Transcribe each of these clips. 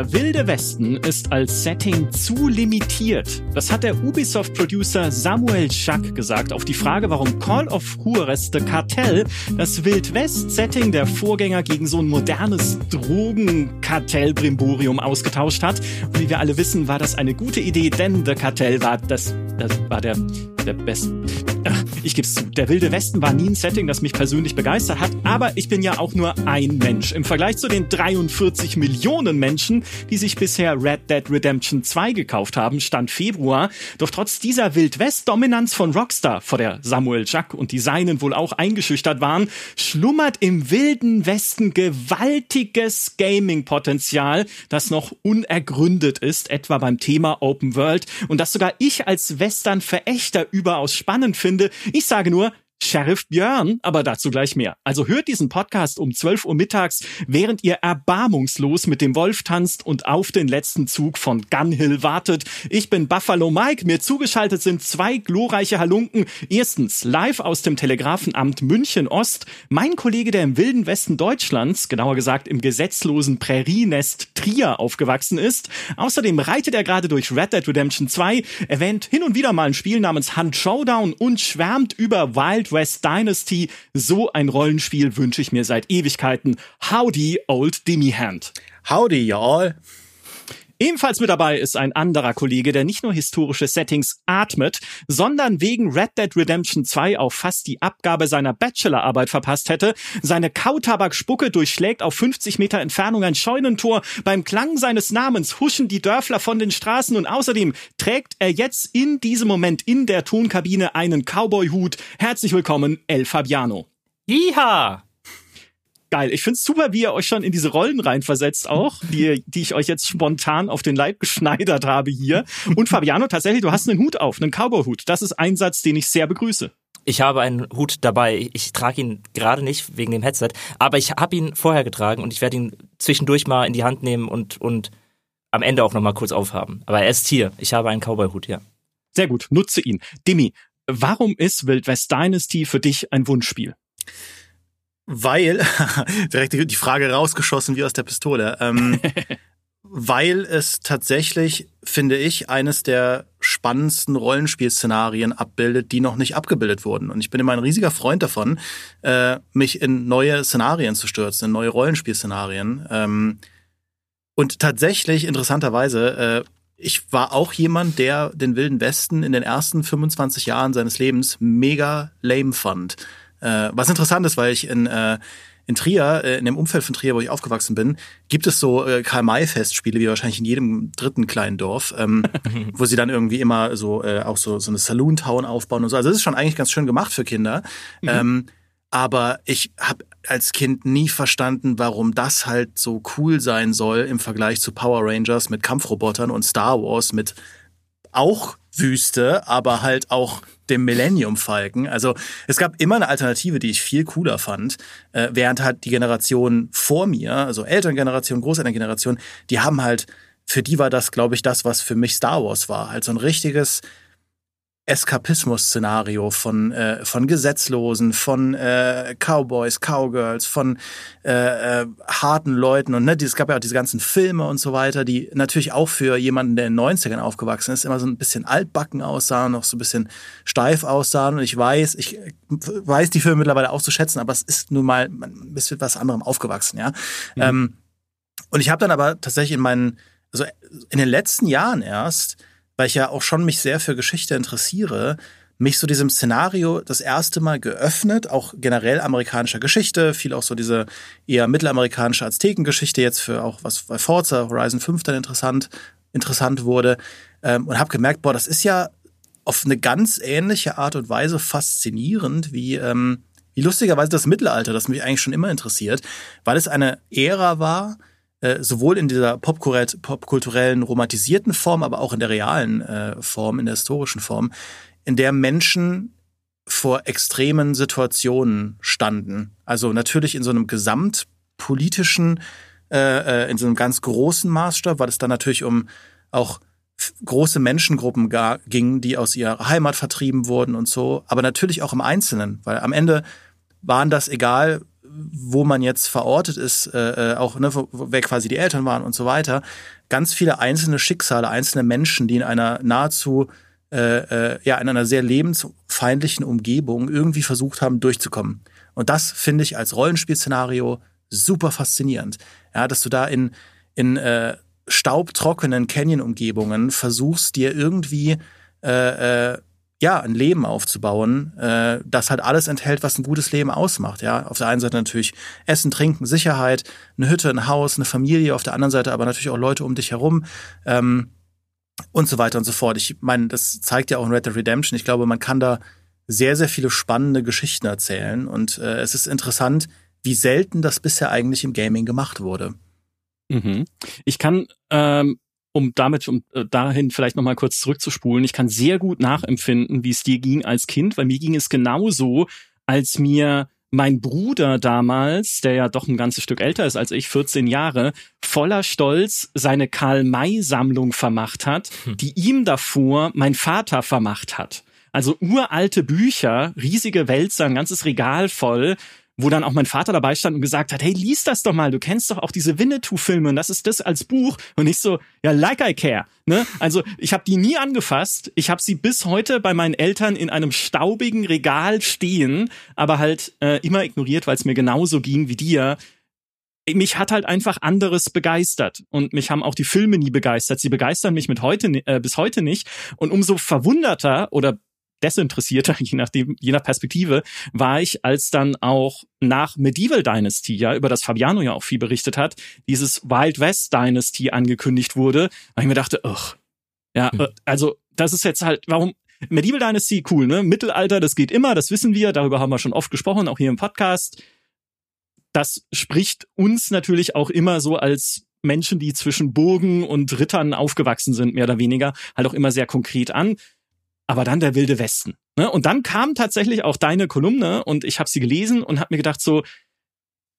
Der wilde Westen ist als Setting zu limitiert. Das hat der Ubisoft-Producer Samuel Schack gesagt auf die Frage, warum Call of Juarez The Cartel das Wild-West-Setting der Vorgänger gegen so ein modernes Drogenkartell-Brimborium ausgetauscht hat. Und wie wir alle wissen, war das eine gute Idee, denn The Cartel war das, das war der, der beste. Ich gebe es zu, der Wilde Westen war nie ein Setting, das mich persönlich begeistert hat, aber ich bin ja auch nur ein Mensch. Im Vergleich zu den 43 Millionen Menschen, die sich bisher Red Dead Redemption 2 gekauft haben, stand Februar. Doch trotz dieser Wild-West-Dominanz von Rockstar, vor der Samuel Jack und die Seinen wohl auch eingeschüchtert waren, schlummert im Wilden Westen gewaltiges Gaming-Potenzial, das noch unergründet ist, etwa beim Thema Open World und das sogar ich als Western-Verächter überaus spannend finde. Ich sage nur, Sheriff Björn, aber dazu gleich mehr. Also hört diesen Podcast um 12 Uhr mittags, während ihr erbarmungslos mit dem Wolf tanzt und auf den letzten Zug von Gunhill wartet. Ich bin Buffalo Mike, mir zugeschaltet sind zwei glorreiche Halunken. Erstens live aus dem Telegrafenamt München Ost, mein Kollege, der im wilden Westen Deutschlands, genauer gesagt im gesetzlosen Prärienest Trier aufgewachsen ist. Außerdem reitet er gerade durch Red Dead Redemption 2, erwähnt hin und wieder mal ein Spiel namens Hunt Showdown und schwärmt über Wild West Dynasty. So ein Rollenspiel wünsche ich mir seit Ewigkeiten. Howdy, Old Dimmy Hand. Howdy, y'all. Ebenfalls mit dabei ist ein anderer Kollege, der nicht nur historische Settings atmet, sondern wegen Red Dead Redemption 2 auch fast die Abgabe seiner Bachelorarbeit verpasst hätte. Seine Kautabakspucke durchschlägt auf 50 Meter Entfernung ein Scheunentor. Beim Klang seines Namens huschen die Dörfler von den Straßen und außerdem trägt er jetzt in diesem Moment in der Tonkabine einen Cowboy-Hut. Herzlich willkommen, El Fabiano. Iha! Geil. Ich find's super, wie ihr euch schon in diese Rollen reinversetzt auch, die, die ich euch jetzt spontan auf den Leib geschneidert habe hier. Und Fabiano, tatsächlich, du hast einen Hut auf, einen Cowboy-Hut. Das ist ein Satz, den ich sehr begrüße. Ich habe einen Hut dabei. Ich, trage ihn gerade nicht wegen dem Headset, aber ich habe ihn vorher getragen und ich werde ihn zwischendurch mal in die Hand nehmen und, und am Ende auch nochmal kurz aufhaben. Aber er ist hier. Ich habe einen Cowboy-Hut, ja. Sehr gut, nutze ihn. Dimi, warum ist Wild West Dynasty für dich ein Wunschspiel? Weil, direkt die Frage rausgeschossen wie aus der Pistole, ähm, weil es tatsächlich, finde ich, eines der spannendsten Rollenspielszenarien abbildet, die noch nicht abgebildet wurden. Und ich bin immer ein riesiger Freund davon, äh, mich in neue Szenarien zu stürzen, in neue Rollenspielszenarien. Ähm, und tatsächlich, interessanterweise, äh, ich war auch jemand, der den Wilden Westen in den ersten 25 Jahren seines Lebens mega lame fand. Äh, was interessant ist, weil ich in, äh, in Trier, äh, in dem Umfeld von Trier, wo ich aufgewachsen bin, gibt es so äh, Karl-May-Festspiele, wie wahrscheinlich in jedem dritten kleinen Dorf, ähm, wo sie dann irgendwie immer so äh, auch so, so eine Saloon-Town aufbauen und so. Also das ist schon eigentlich ganz schön gemacht für Kinder. Mhm. Ähm, aber ich habe als Kind nie verstanden, warum das halt so cool sein soll im Vergleich zu Power Rangers mit Kampfrobotern und Star Wars mit auch Wüste, aber halt auch dem Millennium Falken. Also es gab immer eine Alternative, die ich viel cooler fand, äh, während halt die Generation vor mir, also Elterngeneration, Großelterngeneration, die haben halt, für die war das, glaube ich, das, was für mich Star Wars war. Halt so ein richtiges Eskapismus-Szenario von, äh, von Gesetzlosen, von äh, Cowboys, Cowgirls, von äh, äh, harten Leuten und ne, es gab ja auch diese ganzen Filme und so weiter, die natürlich auch für jemanden, der in den 90ern aufgewachsen ist, immer so ein bisschen altbacken aussahen, noch so ein bisschen steif aussahen. Und ich weiß, ich weiß die Filme mittlerweile auch zu schätzen, aber es ist nun mal, man ist mit was anderem aufgewachsen, ja. Mhm. Ähm, und ich habe dann aber tatsächlich in meinen, also in den letzten Jahren erst, weil ich ja auch schon mich sehr für Geschichte interessiere, mich so diesem Szenario das erste Mal geöffnet, auch generell amerikanischer Geschichte, viel auch so diese eher mittelamerikanische Aztekengeschichte jetzt für auch was bei Forza Horizon 5 dann interessant, interessant wurde ähm, und habe gemerkt, boah, das ist ja auf eine ganz ähnliche Art und Weise faszinierend wie ähm, wie lustigerweise das Mittelalter, das mich eigentlich schon immer interessiert, weil es eine Ära war, äh, sowohl in dieser popkulturellen, romantisierten Form, aber auch in der realen äh, Form, in der historischen Form, in der Menschen vor extremen Situationen standen. Also natürlich in so einem gesamtpolitischen, äh, äh in so einem ganz großen Maßstab, weil es dann natürlich um auch große Menschengruppen ging, die aus ihrer Heimat vertrieben wurden und so, aber natürlich auch im Einzelnen, weil am Ende waren das egal, wo man jetzt verortet ist, äh, äh auch ne, wo, wer quasi die Eltern waren und so weiter, ganz viele einzelne Schicksale, einzelne Menschen, die in einer nahezu äh, äh, ja in einer sehr lebensfeindlichen Umgebung irgendwie versucht haben durchzukommen. Und das finde ich als Rollenspielszenario super faszinierend. Ja, dass du da in in äh, staubtrockenen Canyon-Umgebungen versuchst dir irgendwie äh, äh, ja, ein Leben aufzubauen, äh, das halt alles enthält, was ein gutes Leben ausmacht. Ja, auf der einen Seite natürlich Essen, Trinken, Sicherheit, eine Hütte, ein Haus, eine Familie, auf der anderen Seite aber natürlich auch Leute um dich herum ähm, und so weiter und so fort. Ich meine, das zeigt ja auch in Red Dead Redemption. Ich glaube, man kann da sehr, sehr viele spannende Geschichten erzählen und äh, es ist interessant, wie selten das bisher eigentlich im Gaming gemacht wurde. Mhm. Ich kann ähm, um damit um äh, dahin vielleicht noch mal kurz zurückzuspulen, ich kann sehr gut nachempfinden, wie es dir ging als Kind, weil mir ging es genauso, als mir mein Bruder damals, der ja doch ein ganzes Stück älter ist als ich, 14 Jahre, voller Stolz seine Karl-May-Sammlung vermacht hat, hm. die ihm davor mein Vater vermacht hat. Also uralte Bücher, riesige Wälzer, ein ganzes Regal voll wo dann auch mein Vater dabei stand und gesagt hat, hey, lies das doch mal, du kennst doch auch diese Winnetou-Filme und das ist das als Buch. Und ich so, ja, like I care. Ne? Also ich habe die nie angefasst. Ich habe sie bis heute bei meinen Eltern in einem staubigen Regal stehen, aber halt äh, immer ignoriert, weil es mir genauso ging wie dir mich hat halt einfach anderes begeistert und mich haben auch die Filme nie begeistert. Sie begeistern mich mit heute äh, bis heute nicht und umso verwunderter oder desinteressierter, je nachdem, je nach Perspektive, war ich, als dann auch nach Medieval Dynasty, ja, über das Fabiano ja auch viel berichtet hat, dieses Wild West Dynasty angekündigt wurde, weil ich mir dachte, ugh, ja, hm. Äh, also das ist jetzt halt, warum, Medieval Dynasty, cool, ne? Mittelalter, das geht immer, das wissen wir, darüber haben wir schon oft gesprochen, auch hier im Podcast. Das spricht uns natürlich auch immer so als Menschen, die zwischen Burgen und Rittern aufgewachsen sind, mehr oder weniger, halt auch immer sehr konkret an aber dann der wilde Westen. Ne? Und dann kam tatsächlich auch deine Kolumne und ich habe sie gelesen und habe mir gedacht so,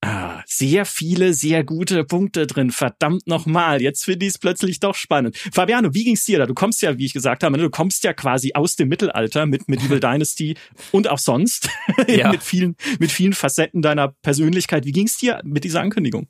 ah, sehr viele, sehr gute Punkte drin. Verdammt nochmal, jetzt finde ich es plötzlich doch spannend. Fabiano, wie ging's dir da? Du kommst ja, wie ich gesagt habe, ne, du kommst ja quasi aus dem Mittelalter mit Medieval Dynasty und auch sonst ja. mit vielen, mit vielen Facetten deiner Persönlichkeit. Wie ging's dir mit dieser Ankündigung?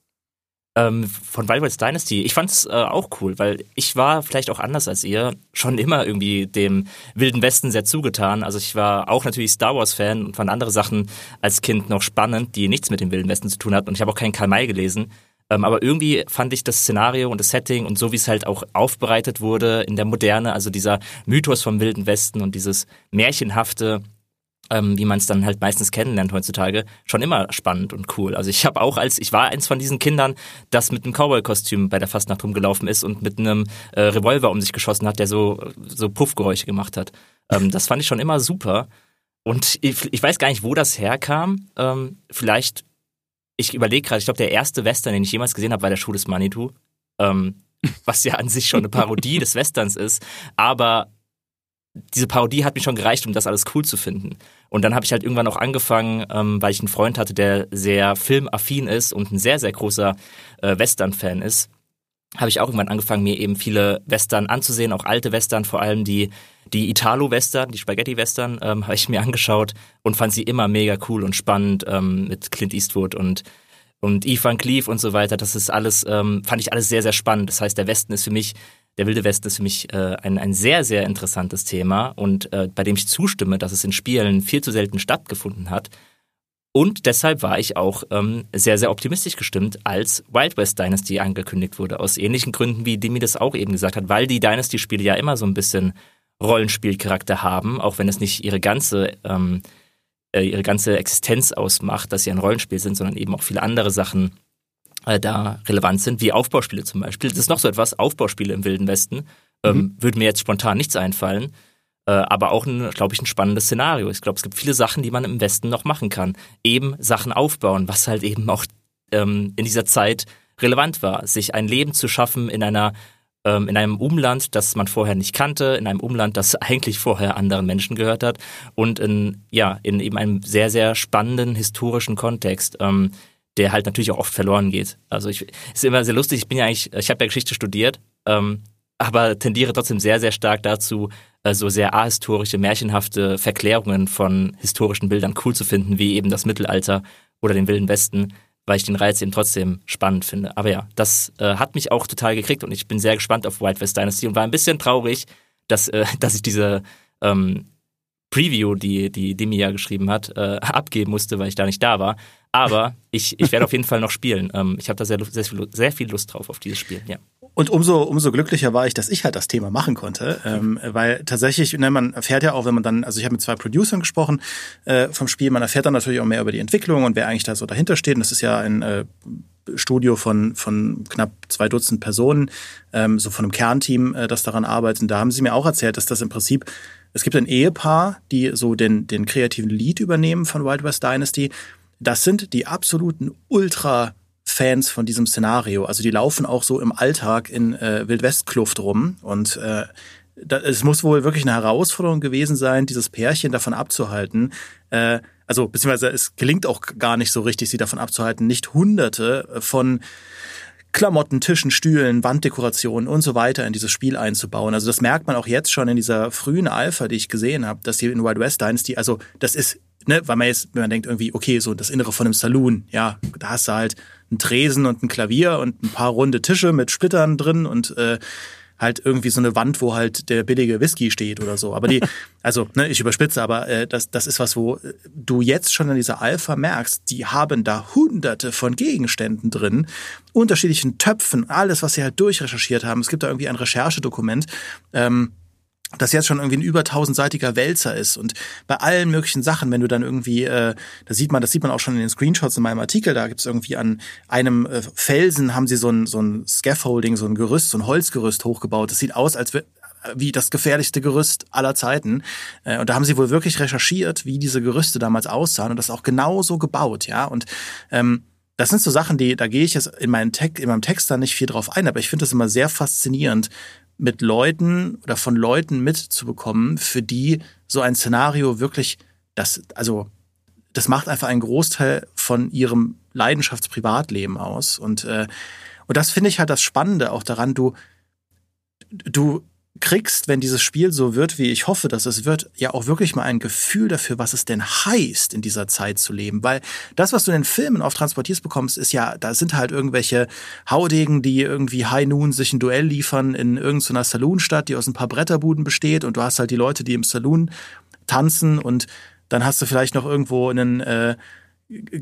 Ähm, von Wild Dynasty. Ich fand's äh, auch cool, weil ich war vielleicht auch anders als ihr schon immer irgendwie dem Wilden Westen sehr zugetan. Also ich war auch natürlich Star Wars Fan und fand andere Sachen als Kind noch spannend, die nichts mit dem Wilden Westen zu tun hatten. Und ich habe auch keinen Karl May gelesen. Ähm, aber irgendwie fand ich das Szenario und das Setting und so wie es halt auch aufbereitet wurde in der Moderne, also dieser Mythos vom Wilden Westen und dieses märchenhafte ähm, wie man es dann halt meistens kennenlernt heutzutage, schon immer spannend und cool. Also ich habe auch als, ich war eins von diesen Kindern, das mit einem Cowboy-Kostüm bei der Fastnacht rumgelaufen ist und mit einem äh, Revolver um sich geschossen hat, der so, so Puffgeräusche gemacht hat. Ähm, das fand ich schon immer super. Und ich, ich weiß gar nicht, wo das herkam. Ähm, vielleicht, ich überlege gerade, ich glaube, der erste Western, den ich jemals gesehen habe, war der Schuh des Manitou. Ähm, was ja an sich schon eine Parodie des Westerns ist. Aber diese Parodie hat mich schon gereicht, um das alles cool zu finden. Und dann habe ich halt irgendwann auch angefangen, ähm, weil ich einen Freund hatte, der sehr filmaffin ist und ein sehr, sehr großer äh, Western-Fan ist, habe ich auch irgendwann angefangen, mir eben viele Western anzusehen, auch alte Western, vor allem die, die Italo-Western, die Spaghetti-Western, ähm, habe ich mir angeschaut und fand sie immer mega cool und spannend ähm, mit Clint Eastwood und und Ethan Cleave und so weiter. Das ist alles, ähm, fand ich alles sehr, sehr spannend. Das heißt, der Westen ist für mich der Wilde Westen ist für mich äh, ein, ein sehr, sehr interessantes Thema und äh, bei dem ich zustimme, dass es in Spielen viel zu selten stattgefunden hat. Und deshalb war ich auch ähm, sehr, sehr optimistisch gestimmt, als Wild West Dynasty angekündigt wurde. Aus ähnlichen Gründen, wie Demi das auch eben gesagt hat, weil die Dynasty-Spiele ja immer so ein bisschen Rollenspielcharakter haben, auch wenn es nicht ihre ganze, ähm, äh, ihre ganze Existenz ausmacht, dass sie ein Rollenspiel sind, sondern eben auch viele andere Sachen äh, da relevant sind, wie Aufbauspiele zum Beispiel. Das ist noch so etwas, Aufbauspiele im Wilden Westen. Ähm, mhm. Würde mir jetzt spontan nichts einfallen. Äh, aber auch, ein, glaube ich, ein spannendes Szenario. Ich glaube, es gibt viele Sachen, die man im Westen noch machen kann. Eben Sachen aufbauen, was halt eben auch ähm, in dieser Zeit relevant war. Sich ein Leben zu schaffen in einer ähm, in einem Umland, das man vorher nicht kannte, in einem Umland, das eigentlich vorher anderen Menschen gehört hat und in, ja, in eben einem sehr, sehr spannenden historischen Kontext. Ähm, der halt natürlich auch oft verloren geht. Also ich ist immer sehr lustig, ich bin ja eigentlich, ich habe ja Geschichte studiert, ähm, aber tendiere trotzdem sehr, sehr stark dazu, äh, so sehr ahistorische, märchenhafte Verklärungen von historischen Bildern cool zu finden, wie eben das Mittelalter oder den Wilden Westen, weil ich den Reiz eben trotzdem spannend finde. Aber ja, das äh, hat mich auch total gekriegt und ich bin sehr gespannt auf Wild West Dynasty und war ein bisschen traurig, dass, äh, dass ich diese ähm, Preview, die, die Demi ja geschrieben hat, äh, abgeben musste, weil ich da nicht da war. Aber ich, ich werde auf jeden Fall noch spielen. Ähm, ich habe da sehr, sehr, viel, sehr viel Lust drauf auf dieses Spiel, ja. Und umso, umso glücklicher war ich, dass ich halt das Thema machen konnte, ähm, weil tatsächlich, ne, man erfährt ja auch, wenn man dann, also ich habe mit zwei Producern gesprochen äh, vom Spiel, man erfährt dann natürlich auch mehr über die Entwicklung und wer eigentlich da so dahinter steht. Und das ist ja ein äh, Studio von, von knapp zwei Dutzend Personen, ähm, so von einem Kernteam, äh, das daran arbeitet. Und da haben sie mir auch erzählt, dass das im Prinzip es gibt ein Ehepaar, die so den, den kreativen Lead übernehmen von Wild West Dynasty. Das sind die absoluten Ultra-Fans von diesem Szenario. Also die laufen auch so im Alltag in äh, Wildwest-Kluft rum. Und äh, da, es muss wohl wirklich eine Herausforderung gewesen sein, dieses Pärchen davon abzuhalten. Äh, also beziehungsweise es gelingt auch gar nicht so richtig, sie davon abzuhalten, nicht Hunderte von Klamotten, Tischen, Stühlen, Wanddekorationen und so weiter in dieses Spiel einzubauen. Also das merkt man auch jetzt schon in dieser frühen Alpha, die ich gesehen habe, dass hier in Wild West Dynasty, also das ist, ne, weil man jetzt, wenn man denkt irgendwie, okay, so das Innere von einem Saloon, ja, da hast du halt einen Tresen und ein Klavier und ein paar runde Tische mit Splittern drin und äh, halt irgendwie so eine Wand, wo halt der billige Whisky steht oder so. Aber die, also ne, ich überspitze, aber äh, das, das ist was, wo äh, du jetzt schon in dieser Alpha merkst, die haben da hunderte von Gegenständen drin, unterschiedlichen Töpfen, alles, was sie halt durchrecherchiert haben. Es gibt da irgendwie ein Recherchedokument. Ähm, das jetzt schon irgendwie ein über tausendseitiger Wälzer ist und bei allen möglichen Sachen, wenn du dann irgendwie, äh, da sieht man, das sieht man auch schon in den Screenshots in meinem Artikel, da gibt's irgendwie an einem äh, Felsen haben sie so ein, so ein Scaffolding, so ein Gerüst, so ein Holzgerüst hochgebaut. Das sieht aus, als wie das gefährlichste Gerüst aller Zeiten. Äh, und da haben sie wohl wirklich recherchiert, wie diese Gerüste damals aussahen und das auch genauso gebaut, ja. Und ähm, das sind so Sachen, die, da gehe ich jetzt in, meinen Text, in meinem Text da nicht viel drauf ein, aber ich finde das immer sehr faszinierend, mit Leuten oder von Leuten mitzubekommen, für die so ein Szenario wirklich, das, also, das macht einfach einen Großteil von ihrem Leidenschaftsprivatleben aus. Und, äh, und das finde ich halt das Spannende auch daran, du, du kriegst, wenn dieses Spiel so wird, wie ich hoffe, dass es wird, ja auch wirklich mal ein Gefühl dafür, was es denn heißt, in dieser Zeit zu leben. Weil das, was du in den Filmen oft transportierst bekommst, ist ja, da sind halt irgendwelche Haudegen, die irgendwie High Noon sich ein Duell liefern in irgendeiner Saloonstadt, die aus ein paar Bretterbuden besteht und du hast halt die Leute, die im Saloon tanzen und dann hast du vielleicht noch irgendwo einen äh,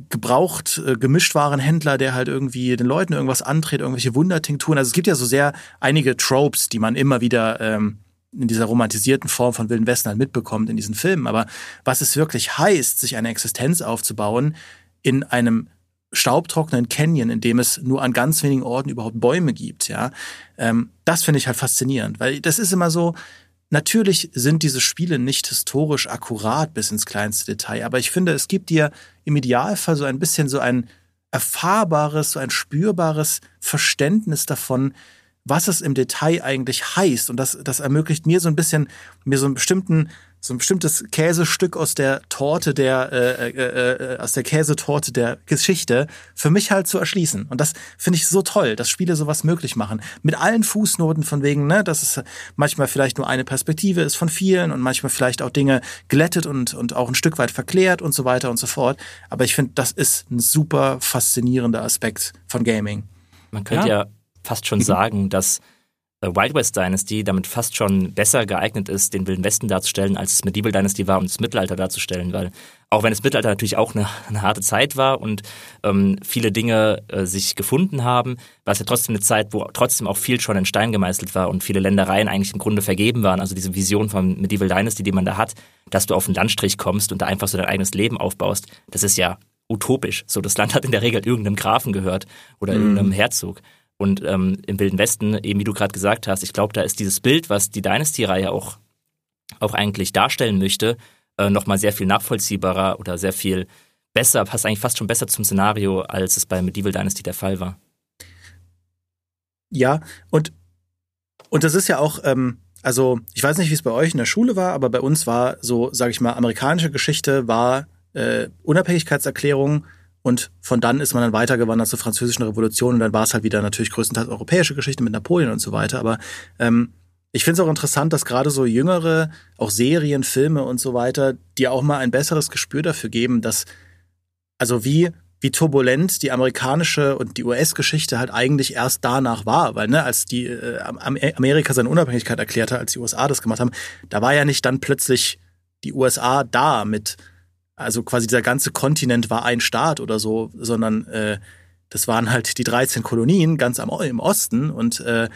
gebraucht äh, Gemischtwarenhändler, der halt irgendwie den Leuten irgendwas antritt, irgendwelche Wundertinkturen. Also es gibt ja so sehr einige Tropes, die man immer wieder ähm, in dieser romantisierten Form von Wilden Westen halt mitbekommt in diesen Filmen. Aber was es wirklich heißt, sich eine Existenz aufzubauen in einem staubtrockenen Canyon, in dem es nur an ganz wenigen Orten überhaupt Bäume gibt, ja, ähm, das finde ich halt faszinierend, weil das ist immer so, Natürlich sind diese Spiele nicht historisch akkurat bis ins kleinste Detail, aber ich finde, es gibt dir im Idealfall so ein bisschen so ein erfahrbares, so ein spürbares Verständnis davon, was es im Detail eigentlich heißt. Und das, das ermöglicht mir so ein bisschen, mir so einen bestimmten so ein bestimmtes Käsestück aus der Torte der äh, äh, äh, aus der Käsetorte der Geschichte für mich halt zu erschließen. Und das finde ich so toll, dass Spiele sowas möglich machen. Mit allen Fußnoten von wegen, ne, dass es manchmal vielleicht nur eine Perspektive ist von vielen und manchmal vielleicht auch Dinge glättet und und auch ein Stück weit verklärt und so weiter und so fort, aber ich finde, das ist ein super faszinierender Aspekt von Gaming. Man könnte ja, ja fast schon sagen, dass äh, Wild West Dynasty damit fast schon besser geeignet ist, den Wilden Westen darzustellen, als es Medieval Dynasty war, um das Mittelalter darzustellen, weil auch wenn das Mittelalter natürlich auch eine, eine harte Zeit war und ähm, viele Dinge äh, sich gefunden haben, war es ja trotzdem eine Zeit, wo trotzdem auch viel schon in Stein gemeißelt war und viele Ländereien eigentlich im Grunde vergeben waren. Also diese Vision von Medieval Dynasty, die man da hat, dass du auf einen Landstrich kommst und da einfach so dein eigenes Leben aufbaust, das ist ja utopisch. So, das Land hat in der Regel irgendeinem Grafen gehört oder mhm. irgendeinem Herzog. Und ähm, im Wilden Westen, eben wie du gerade gesagt hast, ich glaube, da ist dieses Bild, was die Dynasty-Reihe auch, auch eigentlich darstellen möchte, äh, nochmal sehr viel nachvollziehbarer oder sehr viel besser, passt eigentlich fast schon besser zum Szenario, als es bei Medieval Dynasty der Fall war. Ja, und, und das ist ja auch, ähm, also ich weiß nicht, wie es bei euch in der Schule war, aber bei uns war so, sage ich mal, amerikanische Geschichte war äh, Unabhängigkeitserklärung und von dann ist man dann weitergewandert zur französischen Revolution und dann war es halt wieder natürlich größtenteils europäische Geschichte mit Napoleon und so weiter. Aber ähm, ich finde es auch interessant, dass gerade so jüngere, auch Serien, Filme und so weiter, dir auch mal ein besseres Gespür dafür geben, dass, also wie wie turbulent die amerikanische und die US-Geschichte halt eigentlich erst danach war, weil ne, als die äh, Amerika seine Unabhängigkeit erklärte, als die USA das gemacht haben, da war ja nicht dann plötzlich die USA da mit, also quasi dieser ganze Kontinent war ein Staat oder so, sondern äh, das waren halt die 13 Kolonien ganz am, im Osten und äh,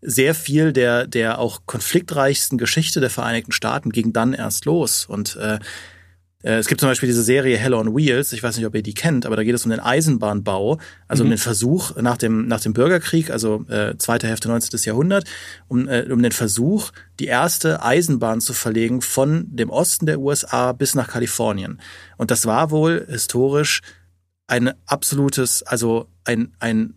sehr viel der, der auch konfliktreichsten Geschichte der Vereinigten Staaten ging dann erst los. Und äh, es gibt zum Beispiel diese Serie Hell on Wheels, ich weiß nicht, ob ihr die kennt, aber da geht es um den Eisenbahnbau, also mhm. um den Versuch nach dem, nach dem Bürgerkrieg, also äh, zweite Hälfte 19. Jahrhundert, um, äh, um den Versuch, die erste Eisenbahn zu verlegen von dem Osten der USA bis nach Kalifornien. Und das war wohl historisch ein absolutes, also ein, ein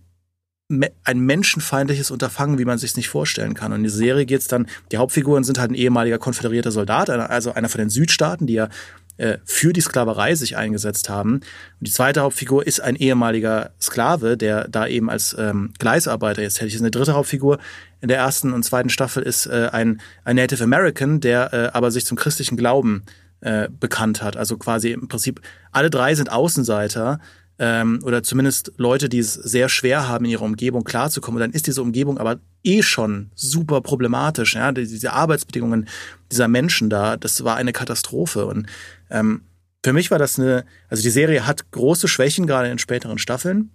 ein menschenfeindliches Unterfangen, wie man sich nicht vorstellen kann. Und in dieser Serie geht's dann, die Hauptfiguren sind halt ein ehemaliger konföderierter Soldat, also einer von den Südstaaten, die ja äh, für die Sklaverei sich eingesetzt haben. Und die zweite Hauptfigur ist ein ehemaliger Sklave, der da eben als ähm, Gleisarbeiter jetzt tätig ist. Eine dritte Hauptfigur in der ersten und zweiten Staffel ist äh, ein, ein Native American, der äh, aber sich zum christlichen Glauben äh, bekannt hat. Also quasi im Prinzip alle drei sind Außenseiter ähm, oder zumindest Leute, die es sehr schwer haben, in ihrer Umgebung klarzukommen. Und dann ist diese Umgebung aber eh schon super problematisch. Ja? Diese Arbeitsbedingungen dieser Menschen da, das war eine Katastrophe. Und ähm, für mich war das eine, also die Serie hat große Schwächen, gerade in späteren Staffeln.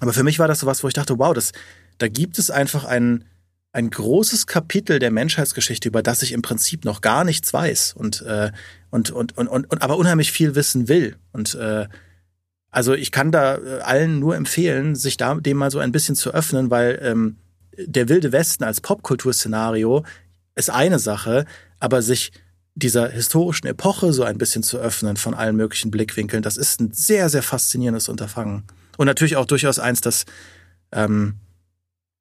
Aber für mich war das so was, wo ich dachte, wow, das, da gibt es einfach ein, ein großes Kapitel der Menschheitsgeschichte, über das ich im Prinzip noch gar nichts weiß und, äh, und, und, und, und aber unheimlich viel wissen will. Und äh, also ich kann da äh, allen nur empfehlen, sich da dem mal so ein bisschen zu öffnen, weil ähm, der wilde Westen als Popkulturszenario ist eine Sache, aber sich dieser historischen Epoche so ein bisschen zu öffnen von allen möglichen Blickwinkeln, das ist ein sehr, sehr faszinierendes Unterfangen. Und natürlich auch durchaus eins, das, ähm,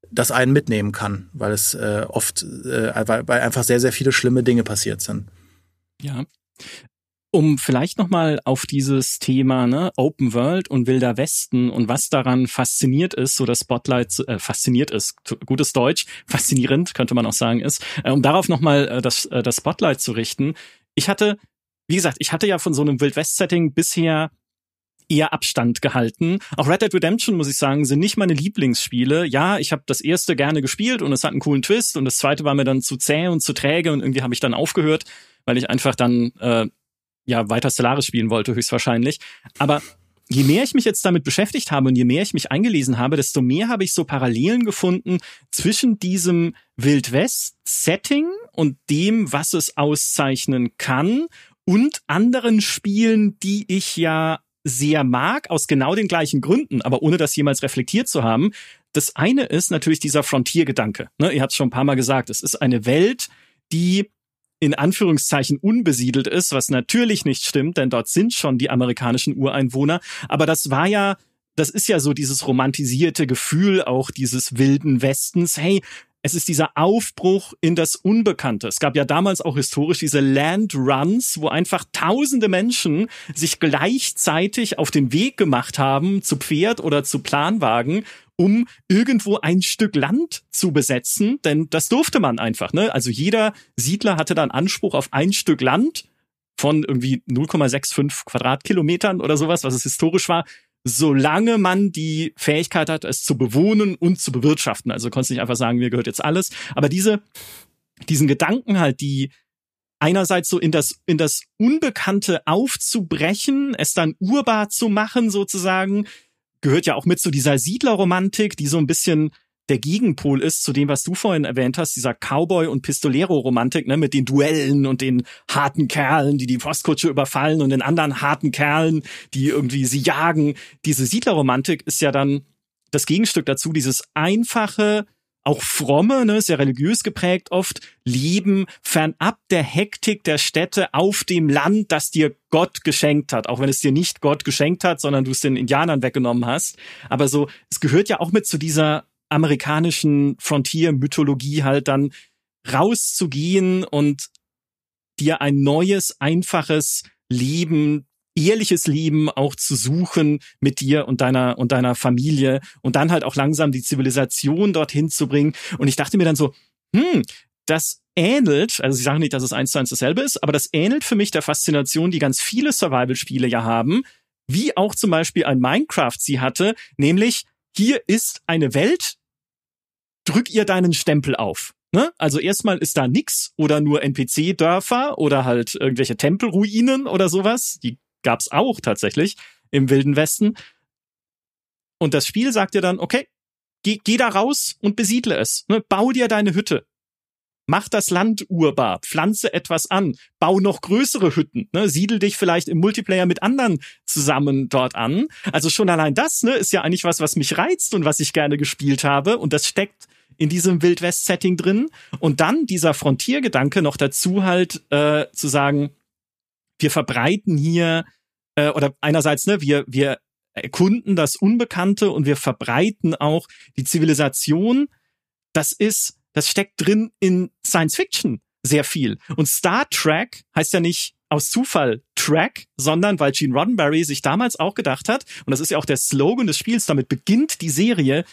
das einen mitnehmen kann, weil es äh, oft, äh, weil, weil einfach sehr, sehr viele schlimme Dinge passiert sind. Ja. Um vielleicht nochmal auf dieses Thema ne, Open World und Wilder Westen und was daran fasziniert ist, so das Spotlight äh, fasziniert ist, gutes Deutsch, faszinierend könnte man auch sagen ist, äh, um darauf nochmal äh, das, äh, das Spotlight zu richten. Ich hatte, wie gesagt, ich hatte ja von so einem Wild West Setting bisher eher Abstand gehalten. Auch Red Dead Redemption, muss ich sagen, sind nicht meine Lieblingsspiele. Ja, ich habe das erste gerne gespielt und es hat einen coolen Twist und das zweite war mir dann zu zäh und zu träge und irgendwie habe ich dann aufgehört, weil ich einfach dann äh, ja weiter Stellaris spielen wollte, höchstwahrscheinlich. Aber je mehr ich mich jetzt damit beschäftigt habe und je mehr ich mich eingelesen habe, desto mehr habe ich so Parallelen gefunden zwischen diesem Wildwest-Setting und dem, was es auszeichnen kann und anderen Spielen, die ich ja sehr mag, aus genau den gleichen Gründen, aber ohne das jemals reflektiert zu haben. Das eine ist natürlich dieser Frontiergedanke. Ne, ihr habt es schon ein paar Mal gesagt. Es ist eine Welt, die in Anführungszeichen unbesiedelt ist, was natürlich nicht stimmt, denn dort sind schon die amerikanischen Ureinwohner. Aber das war ja, das ist ja so dieses romantisierte Gefühl auch dieses wilden Westens. Hey, es ist dieser Aufbruch in das Unbekannte. Es gab ja damals auch historisch diese Land Runs, wo einfach tausende Menschen sich gleichzeitig auf den Weg gemacht haben, zu Pferd oder zu Planwagen, um irgendwo ein Stück Land zu besetzen, denn das durfte man einfach. Ne? Also jeder Siedler hatte dann Anspruch auf ein Stück Land von irgendwie 0,65 Quadratkilometern oder sowas, was es historisch war, solange man die Fähigkeit hat, es zu bewohnen und zu bewirtschaften. Also konntest nicht einfach sagen, mir gehört jetzt alles. Aber diese, diesen Gedanken halt, die einerseits so in das, in das Unbekannte aufzubrechen, es dann urbar zu machen sozusagen, gehört ja auch mit zu dieser Siedlerromantik, die so ein bisschen der Gegenpol ist zu dem, was du vorhin erwähnt hast, dieser Cowboy- und Pistolero-Romantik, ne, mit den Duellen und den harten Kerlen, die die Postkutsche überfallen und den anderen harten Kerlen, die irgendwie sie jagen. Diese Siedlerromantik ist ja dann das Gegenstück dazu, dieses einfache, auch fromme, ne, sehr religiös geprägt oft, leben fernab der Hektik der Städte auf dem Land, das dir Gott geschenkt hat, auch wenn es dir nicht Gott geschenkt hat, sondern du es den Indianern weggenommen hast. Aber so, es gehört ja auch mit zu dieser amerikanischen Frontier-Mythologie halt dann rauszugehen und dir ein neues, einfaches Leben ehrliches Leben auch zu suchen mit dir und deiner und deiner Familie und dann halt auch langsam die Zivilisation dorthin zu bringen. Und ich dachte mir dann so, hm, das ähnelt, also ich sage nicht, dass es eins zu eins dasselbe ist, aber das ähnelt für mich der Faszination, die ganz viele Survival-Spiele ja haben, wie auch zum Beispiel ein Minecraft sie hatte, nämlich hier ist eine Welt, drück ihr deinen Stempel auf. Ne? Also erstmal ist da nix oder nur NPC-Dörfer oder halt irgendwelche Tempelruinen oder sowas. Die gab's auch tatsächlich im Wilden Westen. Und das Spiel sagt dir dann, okay, geh, geh da raus und besiedle es. Ne? Bau dir deine Hütte. Mach das Land urbar, pflanze etwas an, bau noch größere Hütten, ne? siedel dich vielleicht im Multiplayer mit anderen zusammen dort an. Also schon allein das ne, ist ja eigentlich was, was mich reizt und was ich gerne gespielt habe. Und das steckt in diesem Wildwest-Setting drin. Und dann dieser Frontiergedanke noch dazu halt äh, zu sagen, wir verbreiten hier äh, oder einerseits ne, wir wir erkunden das Unbekannte und wir verbreiten auch die Zivilisation. Das ist das steckt drin in Science Fiction sehr viel. Und Star Trek heißt ja nicht aus Zufall Track, sondern weil Gene Roddenberry sich damals auch gedacht hat, und das ist ja auch der Slogan des Spiels, damit beginnt die Serie,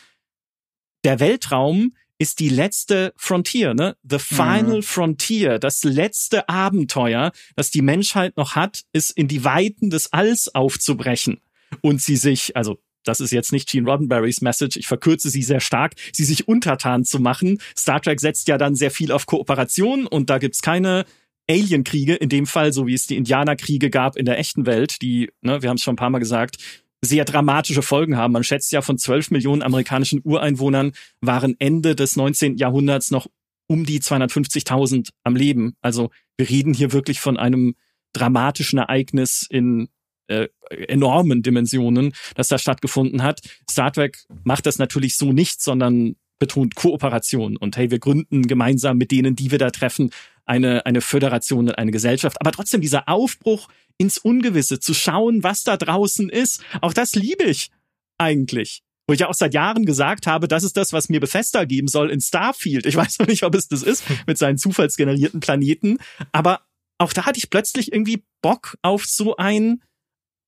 der Weltraum ist die letzte Frontier, ne? The Final mhm. Frontier, das letzte Abenteuer, das die Menschheit noch hat, ist in die Weiten des Alls aufzubrechen und sie sich, also das ist jetzt nicht Gene Roddenberrys Message, ich verkürze sie sehr stark, sie sich untertan zu machen. Star Trek setzt ja dann sehr viel auf Kooperation und da gibt's keine Alienkriege, in dem Fall, so wie es die Indianerkriege gab in der echten Welt, die, ne, wir haben es schon ein paar Mal gesagt, sehr dramatische Folgen haben. Man schätzt ja von 12 Millionen amerikanischen Ureinwohnern waren Ende des 19. Jahrhunderts noch um die 250.000 am Leben. Also wir reden hier wirklich von einem dramatischen Ereignis in äh, enormen Dimensionen, das da stattgefunden hat. Star Trek macht das natürlich so nicht, sondern betont Kooperation und hey, wir gründen gemeinsam mit denen, die wir da treffen, eine, eine Föderation und eine Gesellschaft. Aber trotzdem dieser Aufbruch ins Ungewisse, zu schauen, was da draußen ist, auch das liebe ich eigentlich. Wo ich ja auch seit Jahren gesagt habe, das ist das, was mir Bethesda geben soll in Starfield. Ich weiß noch nicht, ob es das ist, mit seinen zufallsgenerierten Planeten. Aber auch da hatte ich plötzlich irgendwie Bock auf so ein,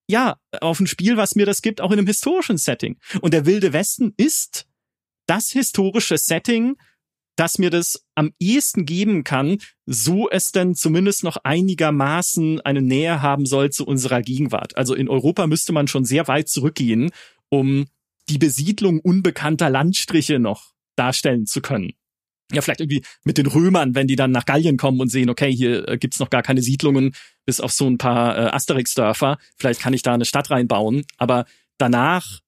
ja, auf ein Spiel, was mir das gibt, auch in einem historischen Setting. Und der Wilde Westen ist das historische Setting, das mir das am ehesten geben kann, so es denn zumindest noch einigermaßen eine Nähe haben soll zu unserer Gegenwart. Also in Europa müsste man schon sehr weit zurückgehen, um die Besiedlung unbekannter Landstriche noch darstellen zu können ja, vielleicht irgendwie mit den Römern, wenn die dann nach Gallien kommen und sehen, okay, hier äh, gibt's noch gar keine Siedlungen, bis auf so ein paar äh, Asterix-Dörfer, vielleicht kann ich da eine Stadt reinbauen. Aber danach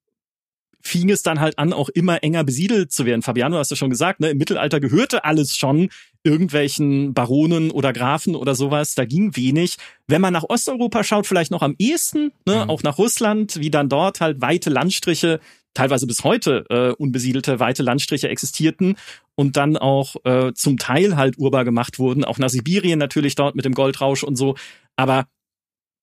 fing es dann halt an, auch immer enger besiedelt zu werden. Fabiano, hast du schon gesagt, ne? im Mittelalter gehörte alles schon irgendwelchen Baronen oder Grafen oder sowas. Da ging wenig. Wenn man nach Osteuropa schaut, vielleicht noch am ehesten, ne? Mhm. auch nach Russland, wie dann dort halt weite Landstriche teilweise bis heute äh, unbesiedelte weite Landstriche existierten und dann auch äh, zum Teil halt urbar gemacht wurden, auch nach Sibirien natürlich dort mit dem Goldrausch und so. Aber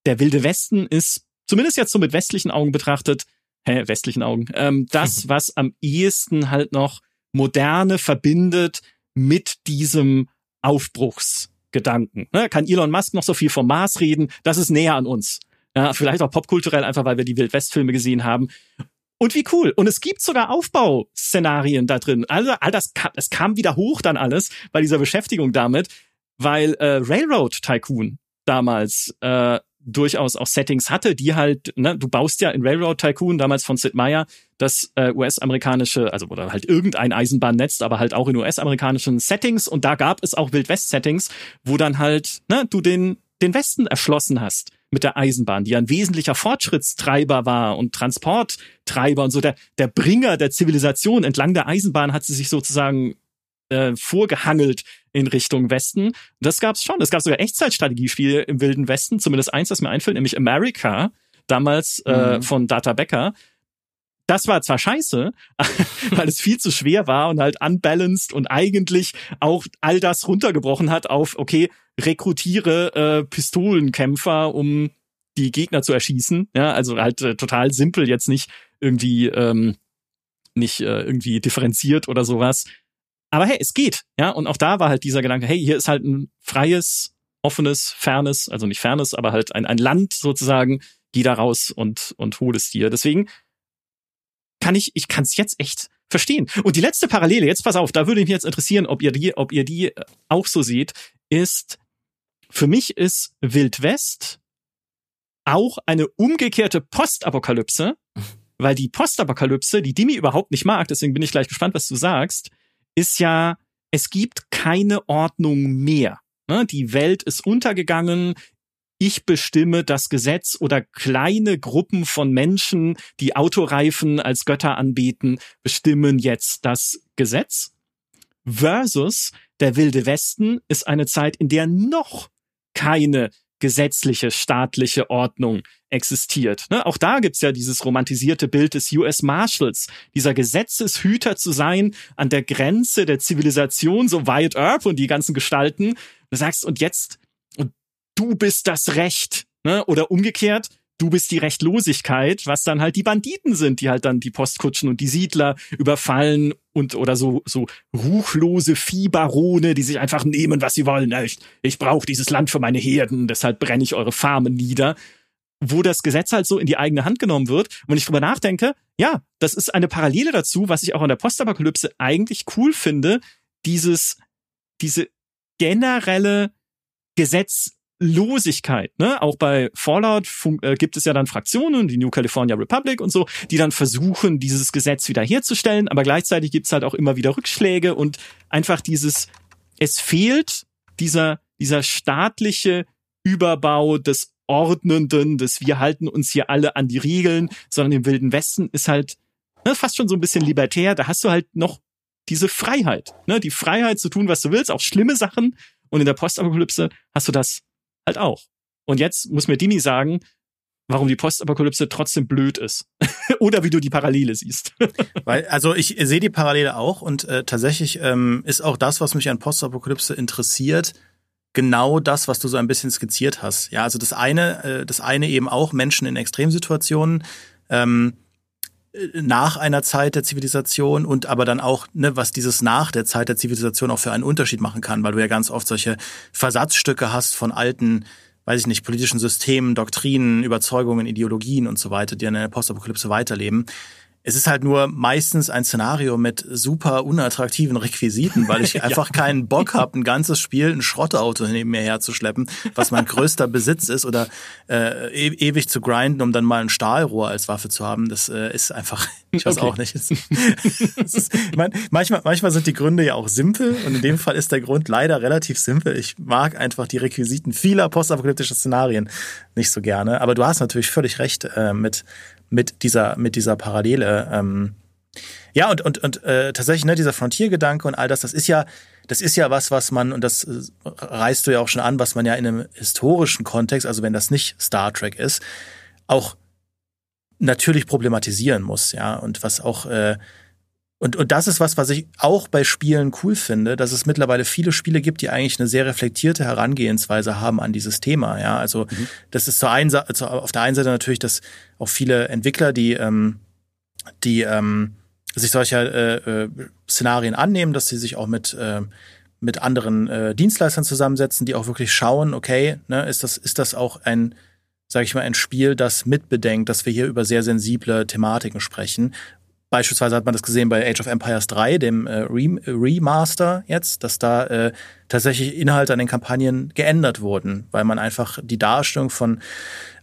der Wilde Westen ist, zumindest jetzt so mit westlichen Augen betrachtet, hä, westlichen Augen, ähm, das, was am ehesten halt noch Moderne verbindet mit diesem Aufbruchsgedanken. Ne? Kann Elon Musk noch so viel vom Mars reden? Das ist näher an uns. Ja, vielleicht auch popkulturell, einfach weil wir die Wildwestfilme gesehen haben. Und wie cool. Und es gibt sogar Aufbauszenarien da drin. Also all das, das kam wieder hoch dann alles bei dieser Beschäftigung damit, weil äh, Railroad Tycoon damals äh, durchaus auch Settings hatte, die halt, ne, du baust ja in Railroad Tycoon damals von Sid Meier das äh, US-amerikanische, also oder halt irgendein Eisenbahnnetz, aber halt auch in US-amerikanischen Settings und da gab es auch Wild-West-Settings, wo dann halt, ne, du den den Westen erschlossen hast mit der Eisenbahn, die ein wesentlicher Fortschrittstreiber war und Transporttreiber und so der, der Bringer der Zivilisation entlang der Eisenbahn hat sie sich sozusagen äh, vorgehangelt in Richtung Westen. Das gab's schon. Es gab sogar Echtzeitstrategiespiele im Wilden Westen, zumindest eins, das mir einfällt, nämlich America, damals äh, mhm. von Data Becker. Das war zwar scheiße, weil es viel zu schwer war und halt unbalanced und eigentlich auch all das runtergebrochen hat auf, okay, rekrutiere äh, Pistolenkämpfer, um die Gegner zu erschießen. Ja, also halt äh, total simpel, jetzt nicht irgendwie ähm, nicht äh, irgendwie differenziert oder sowas. Aber hey, es geht, ja. Und auch da war halt dieser Gedanke, hey, hier ist halt ein freies, offenes, fernes, also nicht fernes, aber halt ein, ein Land sozusagen. Geh da raus und und hol es dir. Deswegen kann ich, ich kann es jetzt echt verstehen. Und die letzte Parallele, jetzt pass auf, da würde mich jetzt interessieren, ob ihr die, ob ihr die auch so seht, ist für mich ist Wild West auch eine umgekehrte Postapokalypse, weil die Postapokalypse, die Dimi überhaupt nicht mag, deswegen bin ich gleich gespannt, was du sagst, ist ja, es gibt keine Ordnung mehr. Ne? Die Welt ist untergegangen, ich bestimme das Gesetz oder kleine Gruppen von Menschen, die Autoreifen als Götter anbieten, bestimmen jetzt das Gesetz. Versus der Wilde Westen ist eine Zeit, in der noch keine gesetzliche staatliche Ordnung existiert. Ne? Auch da gibt's ja dieses romantisierte Bild des US Marshals, dieser Gesetzeshüter zu sein an der Grenze der Zivilisation, so Wyatt Earp und die ganzen Gestalten. Du sagst, und jetzt, du bist das Recht. Ne? Oder umgekehrt, du bist die Rechtlosigkeit, was dann halt die Banditen sind, die halt dann die Postkutschen und die Siedler überfallen und oder so so ruchlose Viehbarone, die sich einfach nehmen, was sie wollen. Ich, ich brauche dieses Land für meine Herden, deshalb brenne ich eure Farmen nieder. Wo das Gesetz halt so in die eigene Hand genommen wird. Und wenn ich drüber nachdenke, ja, das ist eine Parallele dazu, was ich auch an der Postapokalypse eigentlich cool finde, dieses, diese generelle Gesetz, Losigkeit. Ne? Auch bei Fallout äh, gibt es ja dann Fraktionen, die New California Republic und so, die dann versuchen, dieses Gesetz wiederherzustellen, aber gleichzeitig gibt es halt auch immer wieder Rückschläge und einfach dieses, es fehlt dieser, dieser staatliche Überbau des Ordnenden, des wir halten uns hier alle an die Regeln, sondern im Wilden Westen ist halt ne, fast schon so ein bisschen libertär, da hast du halt noch diese Freiheit, ne? die Freiheit zu tun, was du willst, auch schlimme Sachen. Und in der Postapokalypse hast du das halt auch. Und jetzt muss mir Dimi sagen, warum die Postapokalypse trotzdem blöd ist. Oder wie du die Parallele siehst. Weil, also ich sehe die Parallele auch und äh, tatsächlich ähm, ist auch das, was mich an Postapokalypse interessiert, genau das, was du so ein bisschen skizziert hast. Ja, also das eine, äh, das eine eben auch Menschen in Extremsituationen. Ähm, nach einer Zeit der Zivilisation und aber dann auch, ne, was dieses nach der Zeit der Zivilisation auch für einen Unterschied machen kann, weil du ja ganz oft solche Versatzstücke hast von alten, weiß ich nicht, politischen Systemen, Doktrinen, Überzeugungen, Ideologien und so weiter, die in der Postapokalypse weiterleben. Es ist halt nur meistens ein Szenario mit super unattraktiven Requisiten, weil ich ja. einfach keinen Bock habe, ein ganzes Spiel ein Schrottauto neben mir herzuschleppen, was mein größter Besitz ist, oder äh, e ewig zu grinden, um dann mal ein Stahlrohr als Waffe zu haben. Das äh, ist einfach, ich weiß okay. auch nicht. ist, mein, manchmal, manchmal sind die Gründe ja auch simpel und in dem Fall ist der Grund leider relativ simpel. Ich mag einfach die Requisiten vieler postapokalyptischer Szenarien nicht so gerne. Aber du hast natürlich völlig recht äh, mit mit dieser, mit dieser Parallele. Ähm, ja, und, und, und äh, tatsächlich, ne, dieser Frontiergedanke und all das, das ist ja, das ist ja was, was man, und das äh, reißt du ja auch schon an, was man ja in einem historischen Kontext, also wenn das nicht Star Trek ist, auch natürlich problematisieren muss, ja, und was auch äh, und, und das ist was, was ich auch bei Spielen cool finde, dass es mittlerweile viele Spiele gibt, die eigentlich eine sehr reflektierte Herangehensweise haben an dieses Thema. Ja, also mhm. das ist zur einen, also auf der einen Seite natürlich, dass auch viele Entwickler, die, ähm, die ähm, sich solcher äh, äh, Szenarien annehmen, dass sie sich auch mit äh, mit anderen äh, Dienstleistern zusammensetzen, die auch wirklich schauen, okay, ne, ist das ist das auch ein sage ich mal, ein Spiel, das mitbedenkt, dass wir hier über sehr sensible Thematiken sprechen Beispielsweise hat man das gesehen bei Age of Empires 3, dem äh, Remaster jetzt, dass da äh, tatsächlich Inhalte an den Kampagnen geändert wurden, weil man einfach die Darstellung von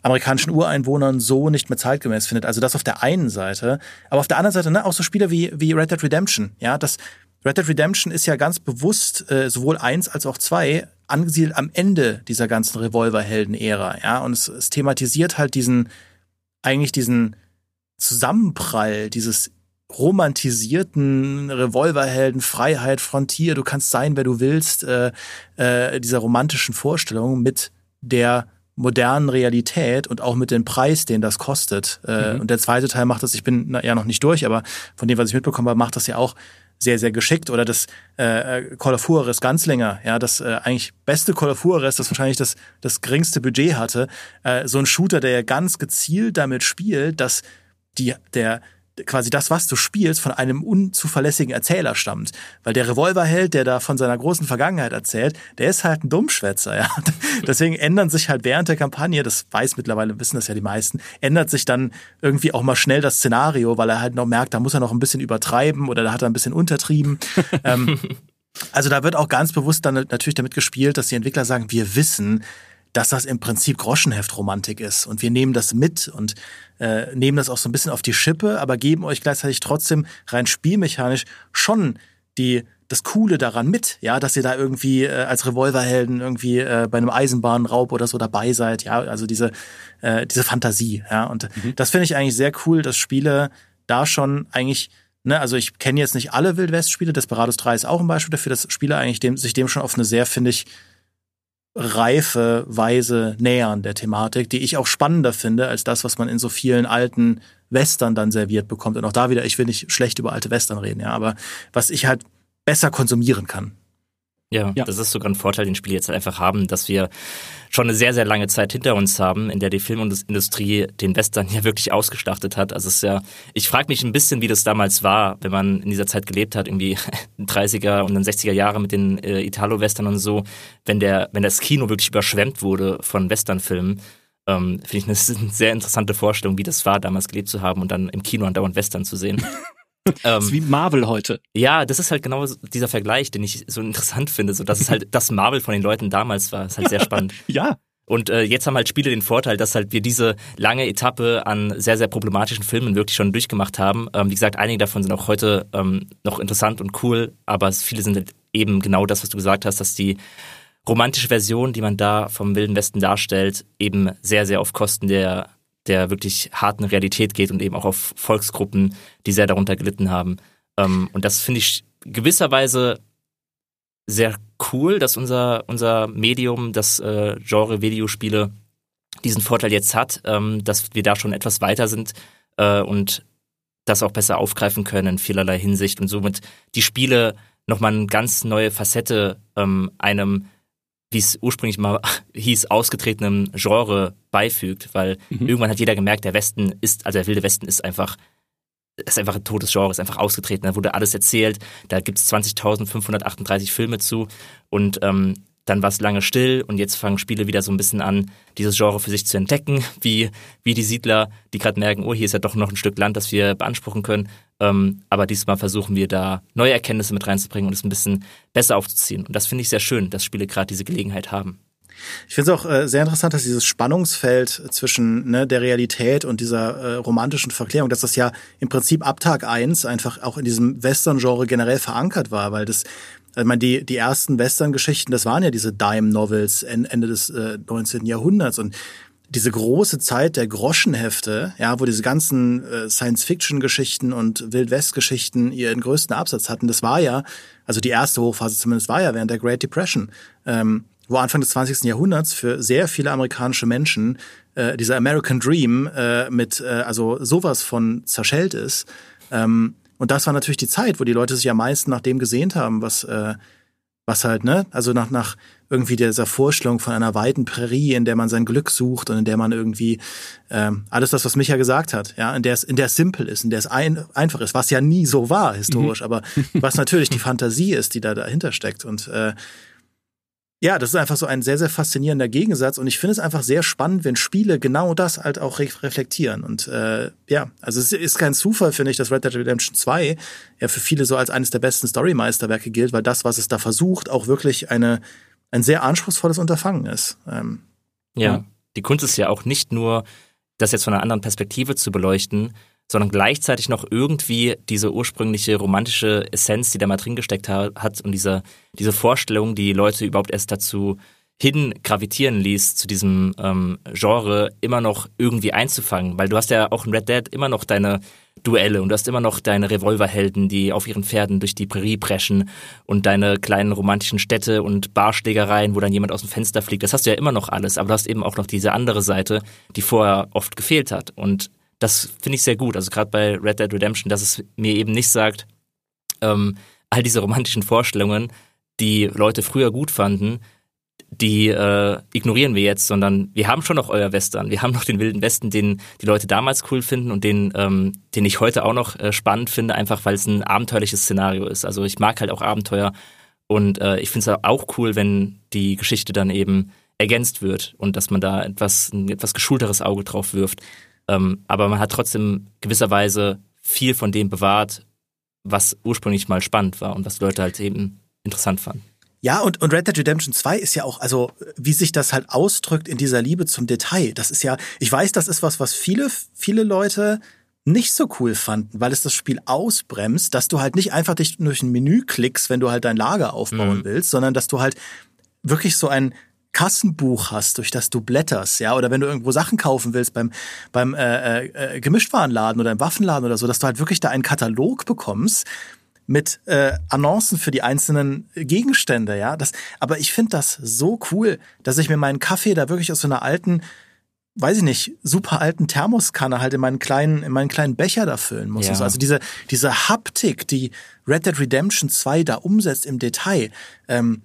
amerikanischen Ureinwohnern so nicht mehr zeitgemäß findet. Also das auf der einen Seite, aber auf der anderen Seite ne, auch so Spiele wie, wie Red Dead Redemption. Ja, das Red Dead Redemption ist ja ganz bewusst äh, sowohl eins als auch zwei angesiedelt am Ende dieser ganzen Revolverhelden-Ära. Ja, und es, es thematisiert halt diesen eigentlich diesen Zusammenprall dieses romantisierten Revolverhelden, Freiheit, Frontier, du kannst sein, wer du willst, äh, äh, dieser romantischen Vorstellung mit der modernen Realität und auch mit dem Preis, den das kostet. Äh, mhm. Und der zweite Teil macht das, ich bin na, ja noch nicht durch, aber von dem, was ich mitbekommen habe, macht das ja auch sehr, sehr geschickt. Oder das äh, Call of Juarez ganz länger, ja, das äh, eigentlich beste Call of Juarez, das wahrscheinlich das, das geringste Budget hatte. Äh, so ein Shooter, der ja ganz gezielt damit spielt, dass die, der, quasi das, was du spielst, von einem unzuverlässigen Erzähler stammt. Weil der Revolverheld, der da von seiner großen Vergangenheit erzählt, der ist halt ein Dummschwätzer, ja. Deswegen ändern sich halt während der Kampagne, das weiß mittlerweile, wissen das ja die meisten, ändert sich dann irgendwie auch mal schnell das Szenario, weil er halt noch merkt, da muss er noch ein bisschen übertreiben oder da hat er ein bisschen untertrieben. ähm, also da wird auch ganz bewusst dann natürlich damit gespielt, dass die Entwickler sagen, wir wissen, dass das im Prinzip Groschenheftromantik ist. Und wir nehmen das mit und äh, nehmen das auch so ein bisschen auf die Schippe, aber geben euch gleichzeitig trotzdem rein spielmechanisch schon die das Coole daran mit, ja, dass ihr da irgendwie äh, als Revolverhelden irgendwie äh, bei einem Eisenbahnraub oder so dabei seid, ja, also diese äh, diese Fantasie, ja, und mhm. das finde ich eigentlich sehr cool, dass Spiele da schon eigentlich Ne, also ich kenne jetzt nicht alle Wildwest-Spiele, Desperados 3 ist auch ein Beispiel dafür, dass Spiele eigentlich dem, sich dem schon auf eine sehr, finde ich, reife Weise nähern der Thematik, die ich auch spannender finde als das, was man in so vielen alten Western dann serviert bekommt. Und auch da wieder, ich will nicht schlecht über alte Western reden, ja, aber was ich halt besser konsumieren kann. Ja, ja, das ist sogar ein Vorteil, den Spiele jetzt einfach haben, dass wir schon eine sehr, sehr lange Zeit hinter uns haben, in der die Filmindustrie den Western ja wirklich ausgeschlachtet hat. Also es ist ja, ich frage mich ein bisschen, wie das damals war, wenn man in dieser Zeit gelebt hat, irgendwie 30er und dann 60er Jahre mit den äh, Italo-Western und so, wenn der, wenn das Kino wirklich überschwemmt wurde von Westernfilmen. Ähm, Finde ich eine sehr interessante Vorstellung, wie das war, damals gelebt zu haben und dann im Kino andauernd Western zu sehen. das ist wie Marvel heute. Ja, das ist halt genau dieser Vergleich, den ich so interessant finde. So, dass es halt das Marvel von den Leuten damals war. Das ist halt sehr spannend. ja. Und äh, jetzt haben halt Spiele den Vorteil, dass halt wir diese lange Etappe an sehr, sehr problematischen Filmen wirklich schon durchgemacht haben. Ähm, wie gesagt, einige davon sind auch heute ähm, noch interessant und cool, aber viele sind halt eben genau das, was du gesagt hast, dass die romantische Version, die man da vom Wilden Westen darstellt, eben sehr, sehr auf Kosten der der wirklich harten Realität geht und eben auch auf Volksgruppen, die sehr darunter gelitten haben. Ähm, und das finde ich gewisserweise sehr cool, dass unser, unser Medium, das äh, Genre Videospiele, diesen Vorteil jetzt hat, ähm, dass wir da schon etwas weiter sind äh, und das auch besser aufgreifen können in vielerlei Hinsicht und somit die Spiele nochmal eine ganz neue Facette ähm, einem wie es ursprünglich mal hieß, ausgetretenem Genre beifügt, weil mhm. irgendwann hat jeder gemerkt, der Westen ist, also der wilde Westen ist einfach, ist einfach ein totes Genre, ist einfach ausgetreten. Da wurde alles erzählt, da gibt es 20.538 Filme zu und ähm, dann war es lange still und jetzt fangen Spiele wieder so ein bisschen an, dieses Genre für sich zu entdecken, wie, wie die Siedler, die gerade merken, oh, hier ist ja doch noch ein Stück Land, das wir beanspruchen können. Ähm, aber diesmal versuchen wir da neue Erkenntnisse mit reinzubringen und es ein bisschen besser aufzuziehen. Und das finde ich sehr schön, dass Spiele gerade diese Gelegenheit haben. Ich finde es auch äh, sehr interessant, dass dieses Spannungsfeld zwischen ne, der Realität und dieser äh, romantischen Verklärung, dass das ja im Prinzip ab Tag eins einfach auch in diesem Western-Genre generell verankert war, weil das ich meine, die, die ersten Western-Geschichten, das waren ja diese Dime-Novels Ende des äh, 19. Jahrhunderts und diese große Zeit der Groschenhefte, ja, wo diese ganzen äh, Science-Fiction-Geschichten und Wild-West-Geschichten ihren größten Absatz hatten, das war ja, also die erste Hochphase zumindest war ja während der Great Depression, ähm, wo Anfang des 20. Jahrhunderts für sehr viele amerikanische Menschen äh, dieser American Dream äh, mit äh, also sowas von zerschellt ist. Ähm, und das war natürlich die Zeit, wo die Leute sich am meisten nach dem gesehnt haben, was, äh, was halt, ne, also nach, nach irgendwie dieser Vorstellung von einer weiten Prärie, in der man sein Glück sucht und in der man irgendwie ähm, alles das, was Micha gesagt hat, ja, in der es, in der es simpel ist, in der es ein, einfach ist, was ja nie so war historisch, mhm. aber was natürlich die Fantasie ist, die da dahinter steckt. Und äh, ja, das ist einfach so ein sehr, sehr faszinierender Gegensatz und ich finde es einfach sehr spannend, wenn Spiele genau das halt auch re reflektieren. Und äh, ja, also es ist kein Zufall, finde ich, dass Red Dead Redemption 2 ja für viele so als eines der besten Story-Meisterwerke gilt, weil das, was es da versucht, auch wirklich eine, ein sehr anspruchsvolles Unterfangen ist. Ähm, ja, ja, die Kunst ist ja auch nicht nur, das jetzt von einer anderen Perspektive zu beleuchten, sondern gleichzeitig noch irgendwie diese ursprüngliche romantische Essenz, die da mal drin gesteckt hat und diese, diese Vorstellung, die Leute überhaupt erst dazu hin gravitieren ließ, zu diesem ähm, Genre immer noch irgendwie einzufangen. Weil du hast ja auch in Red Dead immer noch deine Duelle und du hast immer noch deine Revolverhelden, die auf ihren Pferden durch die Prärie preschen und deine kleinen romantischen Städte und Barschlägereien, wo dann jemand aus dem Fenster fliegt. Das hast du ja immer noch alles, aber du hast eben auch noch diese andere Seite, die vorher oft gefehlt hat. Und das finde ich sehr gut. Also gerade bei Red Dead Redemption, dass es mir eben nicht sagt, ähm, all diese romantischen Vorstellungen, die Leute früher gut fanden, die äh, ignorieren wir jetzt, sondern wir haben schon noch euer Western. Wir haben noch den wilden Westen, den die Leute damals cool finden und den, ähm, den ich heute auch noch äh, spannend finde, einfach weil es ein abenteuerliches Szenario ist. Also ich mag halt auch Abenteuer und äh, ich finde es auch cool, wenn die Geschichte dann eben ergänzt wird und dass man da etwas, ein etwas geschulteres Auge drauf wirft. Ähm, aber man hat trotzdem gewisserweise viel von dem bewahrt, was ursprünglich mal spannend war und was die Leute halt eben interessant fanden. Ja, und, und Red Dead Redemption 2 ist ja auch, also wie sich das halt ausdrückt in dieser Liebe zum Detail. Das ist ja, ich weiß, das ist was, was viele, viele Leute nicht so cool fanden, weil es das Spiel ausbremst, dass du halt nicht einfach dich durch ein Menü klickst, wenn du halt dein Lager aufbauen mhm. willst, sondern dass du halt wirklich so ein Kassenbuch hast, durch das du blätterst, ja, oder wenn du irgendwo Sachen kaufen willst beim beim äh, äh, Gemischtwarenladen oder im Waffenladen oder so, dass du halt wirklich da einen Katalog bekommst mit äh, Annoncen für die einzelnen Gegenstände, ja. Das, aber ich finde das so cool, dass ich mir meinen Kaffee da wirklich aus so einer alten weiß ich nicht, super alten Thermoskanne halt in meinen kleinen, in meinen kleinen Becher da füllen muss. Ja. So. Also diese, diese Haptik, die Red Dead Redemption 2 da umsetzt im Detail, ähm,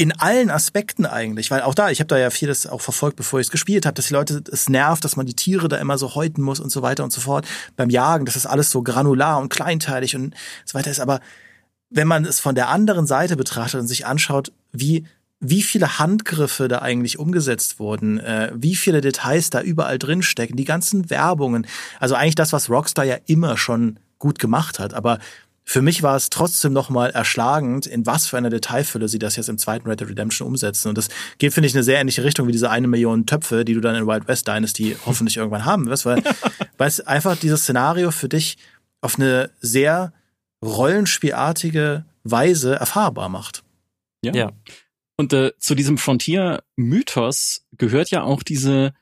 in allen Aspekten eigentlich, weil auch da, ich habe da ja vieles auch verfolgt, bevor ich es gespielt habe, dass die Leute es nervt, dass man die Tiere da immer so häuten muss und so weiter und so fort. Beim Jagen, das ist alles so granular und kleinteilig und so weiter ist. Aber wenn man es von der anderen Seite betrachtet und sich anschaut, wie wie viele Handgriffe da eigentlich umgesetzt wurden, äh, wie viele Details da überall drin stecken, die ganzen Werbungen. Also eigentlich das, was Rockstar ja immer schon gut gemacht hat. Aber für mich war es trotzdem nochmal erschlagend, in was für einer Detailfülle sie das jetzt im zweiten Red Dead Redemption umsetzen. Und das geht, finde ich, eine sehr ähnliche Richtung wie diese eine Million Töpfe, die du dann in Wild West Dynasty hoffentlich irgendwann haben wirst, weil, weil es einfach dieses Szenario für dich auf eine sehr rollenspielartige Weise erfahrbar macht. Ja. ja. Und äh, zu diesem Frontier-Mythos gehört ja auch diese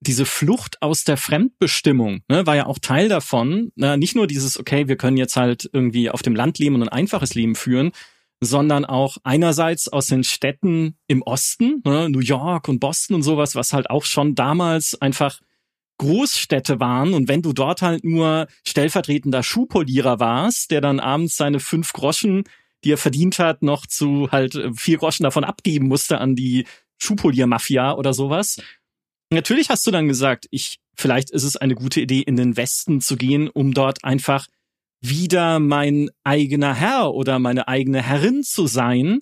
diese Flucht aus der Fremdbestimmung, ne, war ja auch Teil davon. Ne, nicht nur dieses, okay, wir können jetzt halt irgendwie auf dem Land leben und ein einfaches Leben führen, sondern auch einerseits aus den Städten im Osten, ne, New York und Boston und sowas, was halt auch schon damals einfach Großstädte waren und wenn du dort halt nur stellvertretender Schuhpolierer warst, der dann abends seine fünf Groschen die er verdient hat, noch zu halt äh, vier Groschen davon abgeben musste an die Schuhpolier-Mafia oder sowas. Natürlich hast du dann gesagt, ich, vielleicht ist es eine gute Idee, in den Westen zu gehen, um dort einfach wieder mein eigener Herr oder meine eigene Herrin zu sein,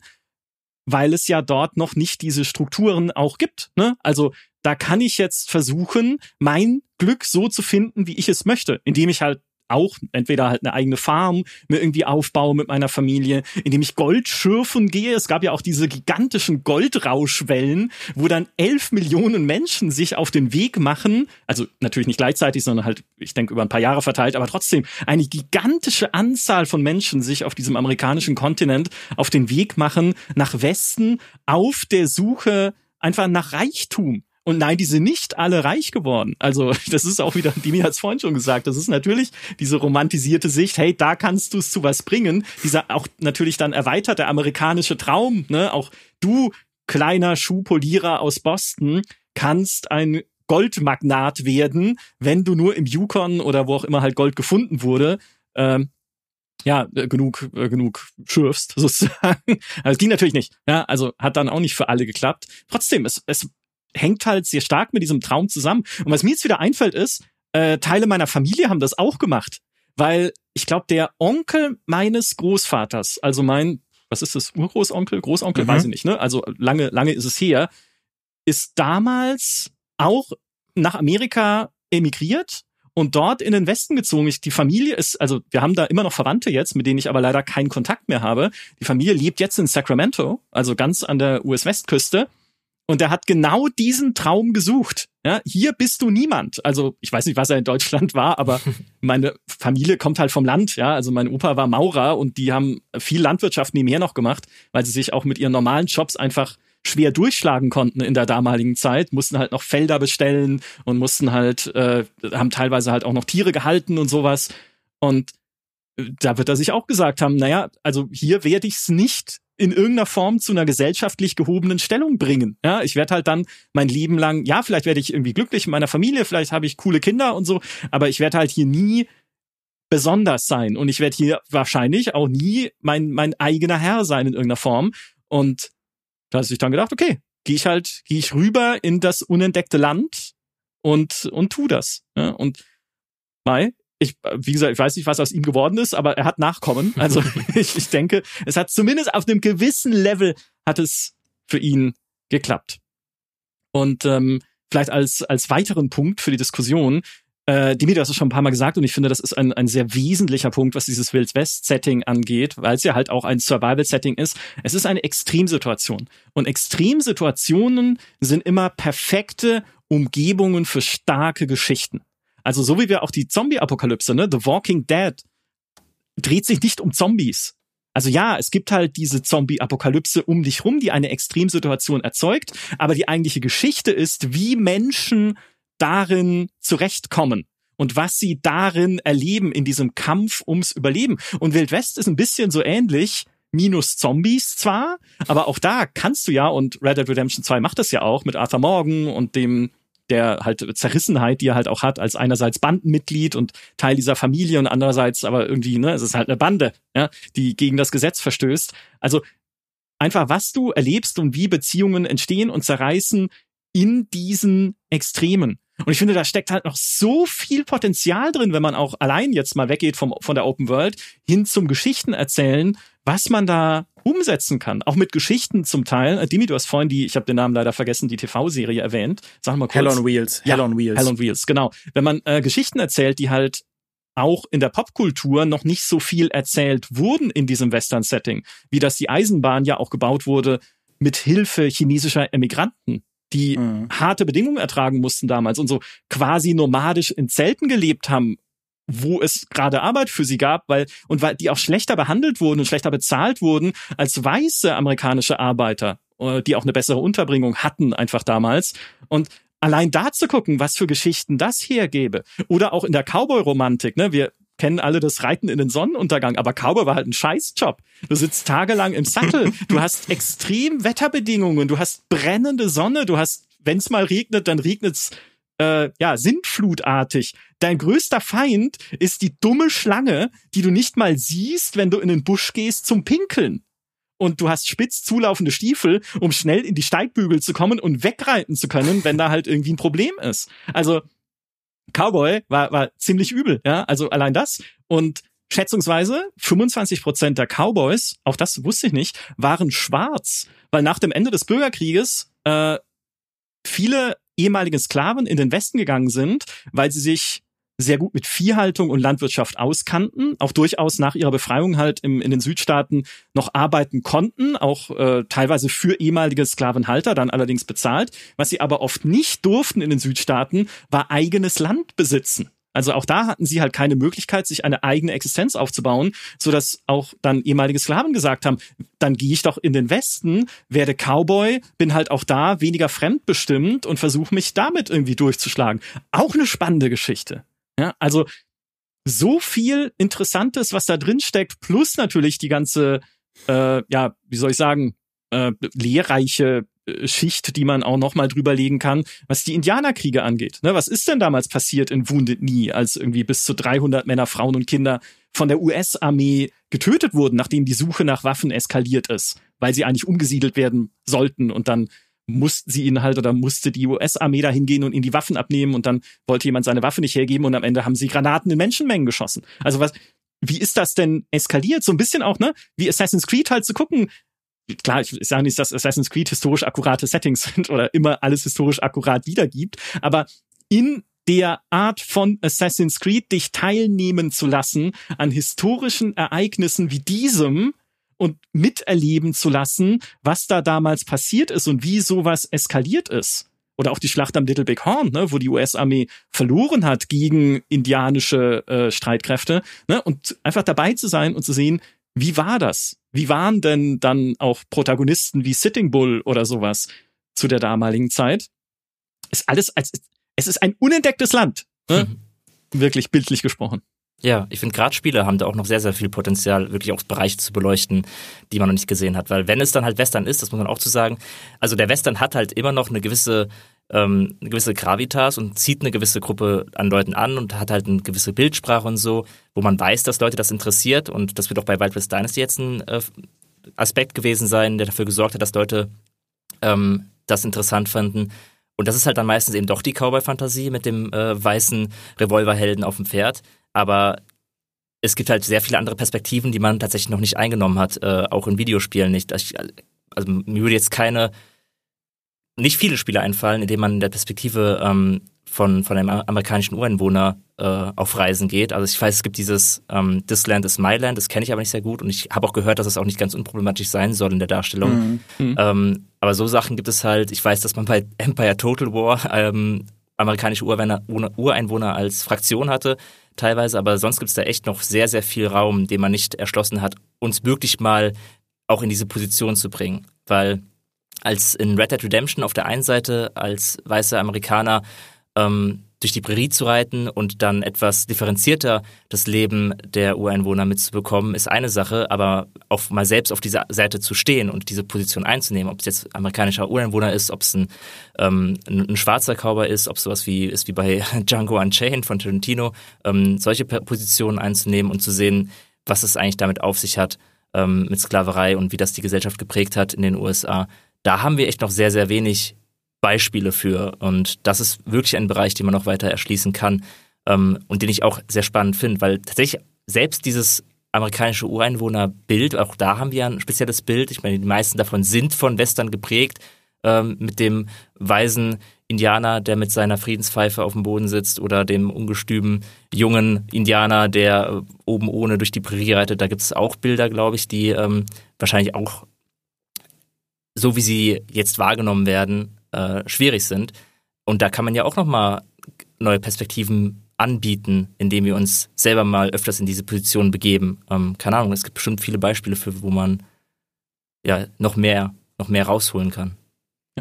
weil es ja dort noch nicht diese Strukturen auch gibt. Ne? Also da kann ich jetzt versuchen, mein Glück so zu finden, wie ich es möchte, indem ich halt auch entweder halt eine eigene Farm mir irgendwie aufbaue mit meiner Familie, indem ich Gold schürfen gehe. Es gab ja auch diese gigantischen Goldrauschwellen, wo dann elf Millionen Menschen sich auf den Weg machen. Also natürlich nicht gleichzeitig, sondern halt, ich denke, über ein paar Jahre verteilt, aber trotzdem eine gigantische Anzahl von Menschen sich auf diesem amerikanischen Kontinent auf den Weg machen nach Westen auf der Suche einfach nach Reichtum. Und nein, die sind nicht alle reich geworden. Also das ist auch wieder, Dimi hat es vorhin schon gesagt, das ist natürlich diese romantisierte Sicht, hey, da kannst du es zu was bringen. Dieser auch natürlich dann erweiterte amerikanische Traum, ne? Auch du, kleiner Schuhpolierer aus Boston, kannst ein Goldmagnat werden, wenn du nur im Yukon oder wo auch immer halt Gold gefunden wurde, ähm, ja, äh, genug, äh, genug schürfst, sozusagen. Also es ging natürlich nicht. Ja, also hat dann auch nicht für alle geklappt. Trotzdem, es, es hängt halt sehr stark mit diesem Traum zusammen. Und was mir jetzt wieder einfällt ist, äh, Teile meiner Familie haben das auch gemacht. Weil ich glaube, der Onkel meines Großvaters, also mein, was ist das, Urgroßonkel, Großonkel, mhm. weiß ich nicht, ne? Also lange, lange ist es her, ist damals auch nach Amerika emigriert und dort in den Westen gezogen. Ich, die Familie ist, also wir haben da immer noch Verwandte jetzt, mit denen ich aber leider keinen Kontakt mehr habe. Die Familie lebt jetzt in Sacramento, also ganz an der US-Westküste. Und er hat genau diesen Traum gesucht. Ja, hier bist du niemand. Also ich weiß nicht, was er in Deutschland war, aber meine Familie kommt halt vom Land. Ja, also mein Opa war Maurer und die haben viel Landwirtschaft nebenher noch gemacht, weil sie sich auch mit ihren normalen Jobs einfach schwer durchschlagen konnten in der damaligen Zeit, mussten halt noch Felder bestellen und mussten halt, äh, haben teilweise halt auch noch Tiere gehalten und sowas. Und äh, da wird er sich auch gesagt haben, naja, also hier werde ich es nicht in irgendeiner Form zu einer gesellschaftlich gehobenen Stellung bringen. Ja, ich werde halt dann mein Leben lang, ja, vielleicht werde ich irgendwie glücklich in meiner Familie, vielleicht habe ich coole Kinder und so, aber ich werde halt hier nie besonders sein und ich werde hier wahrscheinlich auch nie mein mein eigener Herr sein in irgendeiner Form und da hat sich dann gedacht, okay, gehe ich halt, gehe ich rüber in das unentdeckte Land und und tu das. Ja, und Mai, ich, wie gesagt, ich weiß nicht, was aus ihm geworden ist, aber er hat Nachkommen. Also ich, ich denke, es hat zumindest auf einem gewissen Level hat es für ihn geklappt. Und ähm, vielleicht als, als weiteren Punkt für die Diskussion, äh, Dimi, du hast es schon ein paar Mal gesagt und ich finde, das ist ein, ein sehr wesentlicher Punkt, was dieses Wild West-Setting angeht, weil es ja halt auch ein Survival-Setting ist. Es ist eine Extremsituation. Und Extremsituationen sind immer perfekte Umgebungen für starke Geschichten. Also so wie wir auch die Zombie-Apokalypse, ne, The Walking Dead, dreht sich nicht um Zombies. Also ja, es gibt halt diese Zombie-Apokalypse um dich rum, die eine Extremsituation erzeugt, aber die eigentliche Geschichte ist, wie Menschen darin zurechtkommen und was sie darin erleben in diesem Kampf ums Überleben. Und Wild West ist ein bisschen so ähnlich, minus Zombies zwar, aber auch da kannst du ja, und Red Dead Redemption 2 macht das ja auch mit Arthur Morgan und dem der halt Zerrissenheit, die er halt auch hat, als einerseits Bandenmitglied und Teil dieser Familie und andererseits aber irgendwie, ne, es ist halt eine Bande, ja, die gegen das Gesetz verstößt. Also einfach, was du erlebst und wie Beziehungen entstehen und zerreißen in diesen Extremen. Und ich finde, da steckt halt noch so viel Potenzial drin, wenn man auch allein jetzt mal weggeht vom, von der Open World hin zum Geschichten erzählen, was man da umsetzen kann. Auch mit Geschichten zum Teil. Äh, Dimi, du hast vorhin die, ich habe den Namen leider vergessen, die TV-Serie erwähnt. Sag mal kurz. Hell on Wheels. Hell on Wheels. Hell on Wheels, genau. Wenn man äh, Geschichten erzählt, die halt auch in der Popkultur noch nicht so viel erzählt wurden in diesem Western-Setting, wie dass die Eisenbahn ja auch gebaut wurde mit Hilfe chinesischer Emigranten die mhm. harte Bedingungen ertragen mussten damals und so quasi nomadisch in Zelten gelebt haben, wo es gerade Arbeit für sie gab, weil und weil die auch schlechter behandelt wurden und schlechter bezahlt wurden als weiße amerikanische Arbeiter, äh, die auch eine bessere Unterbringung hatten einfach damals. Und allein da zu gucken, was für Geschichten das hergebe oder auch in der Cowboy-Romantik, ne, wir kennen alle das Reiten in den Sonnenuntergang, aber Cowboy war halt ein Scheißjob. Du sitzt tagelang im Sattel, du hast extrem Wetterbedingungen, du hast brennende Sonne, du hast, wenn es mal regnet, dann regnet's äh, ja, sintflutartig. Dein größter Feind ist die dumme Schlange, die du nicht mal siehst, wenn du in den Busch gehst zum Pinkeln. Und du hast spitz zulaufende Stiefel, um schnell in die Steigbügel zu kommen und wegreiten zu können, wenn da halt irgendwie ein Problem ist. Also, Cowboy war, war ziemlich übel, ja, also allein das. Und schätzungsweise 25 Prozent der Cowboys, auch das wusste ich nicht, waren schwarz, weil nach dem Ende des Bürgerkrieges äh, viele ehemalige Sklaven in den Westen gegangen sind, weil sie sich sehr gut mit Viehhaltung und Landwirtschaft auskannten, auch durchaus nach ihrer Befreiung halt im, in den Südstaaten noch arbeiten konnten, auch äh, teilweise für ehemalige Sklavenhalter, dann allerdings bezahlt. Was sie aber oft nicht durften in den Südstaaten, war eigenes Land besitzen. Also auch da hatten sie halt keine Möglichkeit, sich eine eigene Existenz aufzubauen, so dass auch dann ehemalige Sklaven gesagt haben, dann gehe ich doch in den Westen, werde Cowboy, bin halt auch da weniger fremdbestimmt und versuche mich damit irgendwie durchzuschlagen. Auch eine spannende Geschichte. Ja, also so viel Interessantes, was da drin steckt, plus natürlich die ganze, äh, ja, wie soll ich sagen, äh, lehrreiche Schicht, die man auch noch mal drüber legen kann, was die Indianerkriege angeht. Ne, was ist denn damals passiert in Wounded Knee, als irgendwie bis zu 300 Männer, Frauen und Kinder von der US-Armee getötet wurden, nachdem die Suche nach Waffen eskaliert ist, weil sie eigentlich umgesiedelt werden sollten und dann mussten sie ihn halt oder musste die US-Armee da hingehen und ihnen die Waffen abnehmen und dann wollte jemand seine Waffe nicht hergeben und am Ende haben sie Granaten in Menschenmengen geschossen. Also was, wie ist das denn eskaliert? So ein bisschen auch, ne? Wie Assassin's Creed halt zu gucken. Klar, ich sage nicht, dass Assassin's Creed historisch akkurate Settings sind oder immer alles historisch akkurat wiedergibt, aber in der Art von Assassin's Creed dich teilnehmen zu lassen an historischen Ereignissen wie diesem, und miterleben zu lassen, was da damals passiert ist und wie sowas eskaliert ist. Oder auch die Schlacht am Little Big Horn, ne, wo die US-Armee verloren hat gegen indianische äh, Streitkräfte. Ne, und einfach dabei zu sein und zu sehen, wie war das? Wie waren denn dann auch Protagonisten wie Sitting Bull oder sowas zu der damaligen Zeit? Ist alles als es ist ein unentdecktes Land, ne? Mhm. wirklich bildlich gesprochen. Ja, ich finde gerade Spiele haben da auch noch sehr, sehr viel Potenzial, wirklich auch Bereiche zu beleuchten, die man noch nicht gesehen hat. Weil wenn es dann halt Western ist, das muss man auch zu sagen, also der Western hat halt immer noch eine gewisse, ähm, eine gewisse Gravitas und zieht eine gewisse Gruppe an Leuten an und hat halt eine gewisse Bildsprache und so, wo man weiß, dass Leute das interessiert und das wird auch bei Wild West Dynasty jetzt ein äh, Aspekt gewesen sein, der dafür gesorgt hat, dass Leute ähm, das interessant fanden. Und das ist halt dann meistens eben doch die Cowboy-Fantasie mit dem äh, weißen Revolverhelden auf dem Pferd. Aber es gibt halt sehr viele andere Perspektiven, die man tatsächlich noch nicht eingenommen hat, äh, auch in Videospielen nicht. Also mir würde jetzt keine, nicht viele Spiele einfallen, in denen man in der Perspektive ähm, von, von einem amerikanischen Ureinwohner äh, auf Reisen geht. Also ich weiß, es gibt dieses ähm, This Land is My Land, das kenne ich aber nicht sehr gut und ich habe auch gehört, dass es auch nicht ganz unproblematisch sein soll in der Darstellung. Mhm. Ähm, aber so Sachen gibt es halt, ich weiß, dass man bei Empire Total War ähm, amerikanische Ureinwohner, Ureinwohner als Fraktion hatte, teilweise, aber sonst gibt es da echt noch sehr, sehr viel Raum, den man nicht erschlossen hat, uns wirklich mal auch in diese Position zu bringen. Weil als in Red Dead Redemption auf der einen Seite als weißer Amerikaner ähm, durch die Prärie zu reiten und dann etwas differenzierter das Leben der Ureinwohner mitzubekommen, ist eine Sache, aber auch mal selbst auf dieser Seite zu stehen und diese Position einzunehmen, ob es jetzt amerikanischer Ureinwohner ist, ob es ein, ähm, ein, schwarzer Cowboy ist, ob es sowas wie ist wie bei Django Unchained von Tarantino, ähm, solche Positionen einzunehmen und zu sehen, was es eigentlich damit auf sich hat ähm, mit Sklaverei und wie das die Gesellschaft geprägt hat in den USA. Da haben wir echt noch sehr, sehr wenig Beispiele für. Und das ist wirklich ein Bereich, den man noch weiter erschließen kann ähm, und den ich auch sehr spannend finde, weil tatsächlich selbst dieses amerikanische Ureinwohnerbild, auch da haben wir ein spezielles Bild. Ich meine, die meisten davon sind von Western geprägt, ähm, mit dem weisen Indianer, der mit seiner Friedenspfeife auf dem Boden sitzt, oder dem ungestümen jungen Indianer, der äh, oben ohne durch die Prärie reitet. Da gibt es auch Bilder, glaube ich, die ähm, wahrscheinlich auch so wie sie jetzt wahrgenommen werden, äh, schwierig sind. Und da kann man ja auch nochmal neue Perspektiven anbieten, indem wir uns selber mal öfters in diese Position begeben. Ähm, keine Ahnung, es gibt bestimmt viele Beispiele für, wo man ja noch mehr, noch mehr rausholen kann.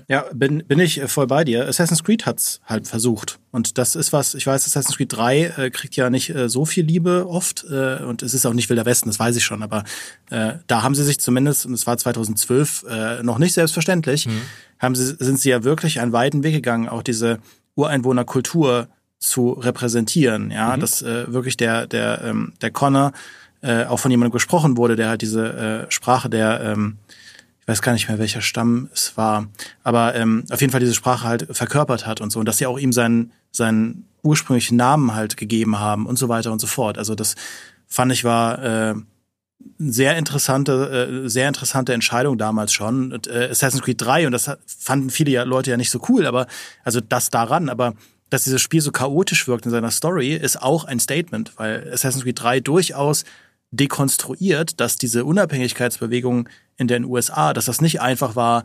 Ja, bin, bin ich voll bei dir. Assassin's Creed hat's halt versucht. Und das ist was, ich weiß, Assassin's Creed 3 äh, kriegt ja nicht äh, so viel Liebe oft. Äh, und es ist auch nicht Wilder Westen, das weiß ich schon. Aber äh, da haben sie sich zumindest, und es war 2012, äh, noch nicht selbstverständlich, mhm haben sie, sind sie ja wirklich einen weiten Weg gegangen, auch diese Ureinwohnerkultur zu repräsentieren. Ja, mhm. dass äh, wirklich der, der, ähm, der Connor äh, auch von jemandem gesprochen wurde, der halt diese äh, Sprache der, ähm, ich weiß gar nicht mehr, welcher Stamm es war, aber ähm, auf jeden Fall diese Sprache halt verkörpert hat und so. Und dass sie auch ihm seinen, seinen ursprünglichen Namen halt gegeben haben und so weiter und so fort. Also das fand ich war äh, sehr interessante, äh, sehr interessante Entscheidung damals schon. Und, äh, Assassin's Creed 3, und das fanden viele ja, Leute ja nicht so cool, aber also das daran, aber dass dieses Spiel so chaotisch wirkt in seiner Story, ist auch ein Statement, weil Assassin's Creed 3 durchaus dekonstruiert, dass diese Unabhängigkeitsbewegung in den USA, dass das nicht einfach war,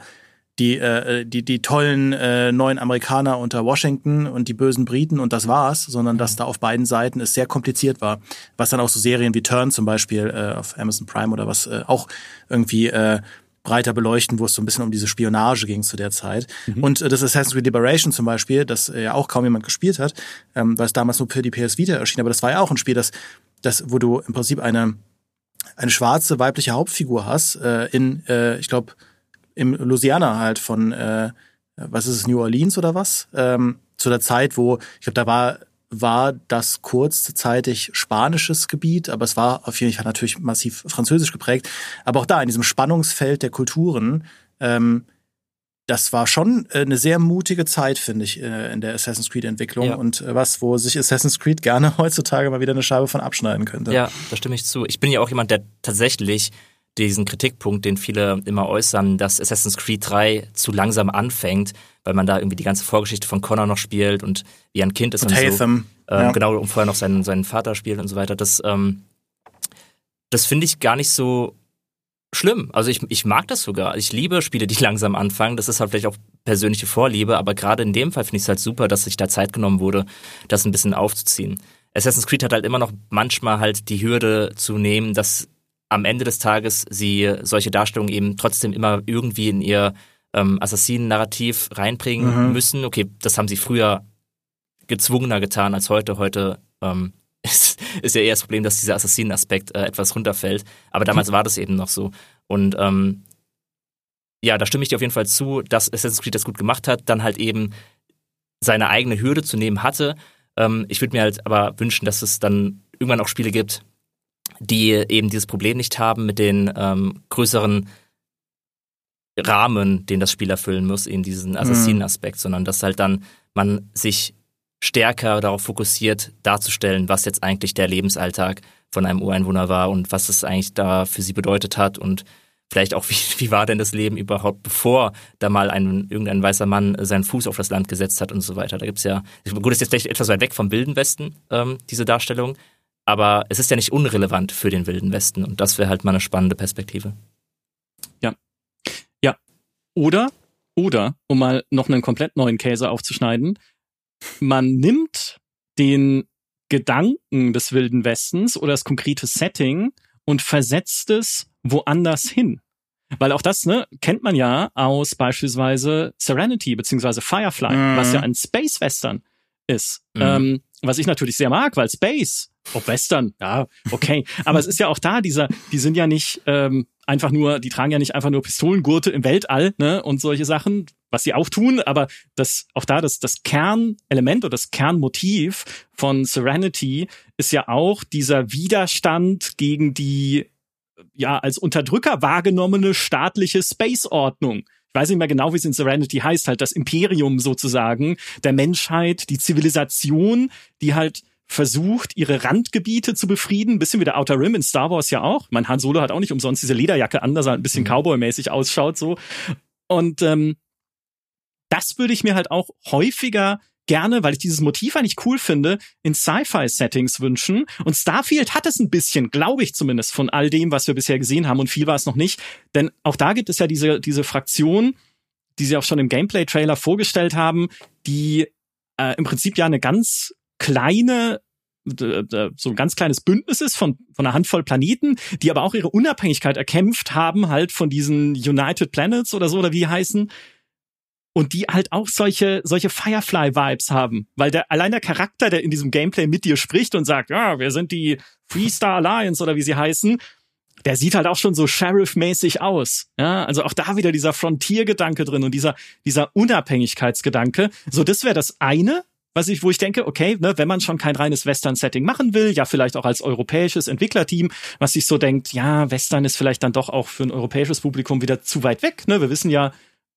die, äh, die, die tollen äh, neuen Amerikaner unter Washington und die bösen Briten und das war's, sondern dass da auf beiden Seiten es sehr kompliziert war. Was dann auch so Serien wie Turn zum Beispiel äh, auf Amazon Prime oder was äh, auch irgendwie äh, breiter beleuchten, wo es so ein bisschen um diese Spionage ging zu der Zeit. Mhm. Und äh, das Assassin's Creed Liberation zum Beispiel, das äh, ja auch kaum jemand gespielt hat, ähm, weil es damals nur für die PS Vita erschien, aber das war ja auch ein Spiel, das, das wo du im Prinzip eine, eine schwarze weibliche Hauptfigur hast, äh, in, äh, ich glaube, im Louisiana halt von, äh, was ist es, New Orleans oder was? Ähm, zu der Zeit, wo, ich glaube, da war, war das kurzzeitig spanisches Gebiet, aber es war auf jeden Fall natürlich massiv französisch geprägt. Aber auch da, in diesem Spannungsfeld der Kulturen, ähm, das war schon äh, eine sehr mutige Zeit, finde ich, äh, in der Assassin's Creed-Entwicklung ja. und äh, was, wo sich Assassin's Creed gerne heutzutage mal wieder eine Scheibe von abschneiden könnte. Ja, da stimme ich zu. Ich bin ja auch jemand, der tatsächlich diesen Kritikpunkt, den viele immer äußern, dass Assassin's Creed 3 zu langsam anfängt, weil man da irgendwie die ganze Vorgeschichte von Connor noch spielt und wie ein Kind ist und, und so. Ähm, ja. Genau, und vorher noch seinen, seinen Vater spielt und so weiter. Das, ähm, das finde ich gar nicht so schlimm. Also ich, ich mag das sogar. Ich liebe Spiele, die langsam anfangen. Das ist halt vielleicht auch persönliche Vorliebe, aber gerade in dem Fall finde ich es halt super, dass sich da Zeit genommen wurde, das ein bisschen aufzuziehen. Assassin's Creed hat halt immer noch manchmal halt die Hürde zu nehmen, dass am Ende des Tages sie solche Darstellungen eben trotzdem immer irgendwie in ihr ähm, Assassinen-Narrativ reinbringen mhm. müssen. Okay, das haben sie früher gezwungener getan als heute. Heute ähm, ist, ist ja eher das Problem, dass dieser Assassinen-Aspekt äh, etwas runterfällt. Aber damals mhm. war das eben noch so. Und ähm, ja, da stimme ich dir auf jeden Fall zu, dass Assassin's Creed das gut gemacht hat, dann halt eben seine eigene Hürde zu nehmen hatte. Ähm, ich würde mir halt aber wünschen, dass es dann irgendwann auch Spiele gibt, die eben dieses Problem nicht haben mit den ähm, größeren Rahmen, den das Spiel erfüllen muss, in diesen Assassinen-Aspekt, mhm. sondern dass halt dann man sich stärker darauf fokussiert, darzustellen, was jetzt eigentlich der Lebensalltag von einem Ureinwohner war und was es eigentlich da für sie bedeutet hat und vielleicht auch, wie, wie war denn das Leben überhaupt, bevor da mal ein, irgendein weißer Mann seinen Fuß auf das Land gesetzt hat und so weiter. Da gibt's ja, gut, das ist jetzt vielleicht etwas weit weg vom Wilden Westen, ähm, diese Darstellung, aber es ist ja nicht unrelevant für den Wilden Westen und das wäre halt mal eine spannende Perspektive. Ja. Ja. Oder, oder, um mal noch einen komplett neuen Käse aufzuschneiden, man nimmt den Gedanken des Wilden Westens oder das konkrete Setting und versetzt es woanders hin. Weil auch das, ne, kennt man ja aus beispielsweise Serenity beziehungsweise Firefly, mhm. was ja ein Space Western ist. Mhm. Ähm, was ich natürlich sehr mag, weil Space, ob Western, ja, okay. Aber es ist ja auch da, dieser, die sind ja nicht ähm, einfach nur, die tragen ja nicht einfach nur Pistolengurte im Weltall, ne, und solche Sachen, was sie auch tun, aber das, auch da, das, das Kernelement oder das Kernmotiv von Serenity ist ja auch dieser Widerstand gegen die ja als Unterdrücker wahrgenommene staatliche Space-Ordnung. Ich weiß nicht mehr genau, wie es in Serenity heißt, halt das Imperium sozusagen der Menschheit, die Zivilisation, die halt versucht, ihre Randgebiete zu befrieden, bisschen wie der Outer Rim in Star Wars ja auch. Mein Han Solo hat auch nicht umsonst diese Lederjacke an, dass er ein bisschen mhm. Cowboy-mäßig ausschaut so. Und ähm, das würde ich mir halt auch häufiger gerne, weil ich dieses Motiv eigentlich cool finde, in Sci-Fi-Settings wünschen. Und Starfield hat es ein bisschen, glaube ich zumindest, von all dem, was wir bisher gesehen haben. Und viel war es noch nicht. Denn auch da gibt es ja diese, diese Fraktion, die sie auch schon im Gameplay-Trailer vorgestellt haben, die äh, im Prinzip ja eine ganz kleine so ein ganz kleines Bündnis ist von, von einer Handvoll Planeten, die aber auch ihre Unabhängigkeit erkämpft haben, halt von diesen United Planets oder so, oder wie heißen, und die halt auch solche solche Firefly-Vibes haben, weil der allein der Charakter, der in diesem Gameplay mit dir spricht und sagt, ja, wir sind die Freestar Alliance oder wie sie heißen, der sieht halt auch schon so Sheriff-mäßig aus. Ja, also auch da wieder dieser Frontier-Gedanke drin und dieser dieser Unabhängigkeitsgedanke. So, das wäre das eine, was ich, wo ich denke, okay, ne, wenn man schon kein reines Western-Setting machen will, ja vielleicht auch als europäisches Entwicklerteam, was sich so denkt, ja, Western ist vielleicht dann doch auch für ein europäisches Publikum wieder zu weit weg. Ne? Wir wissen ja,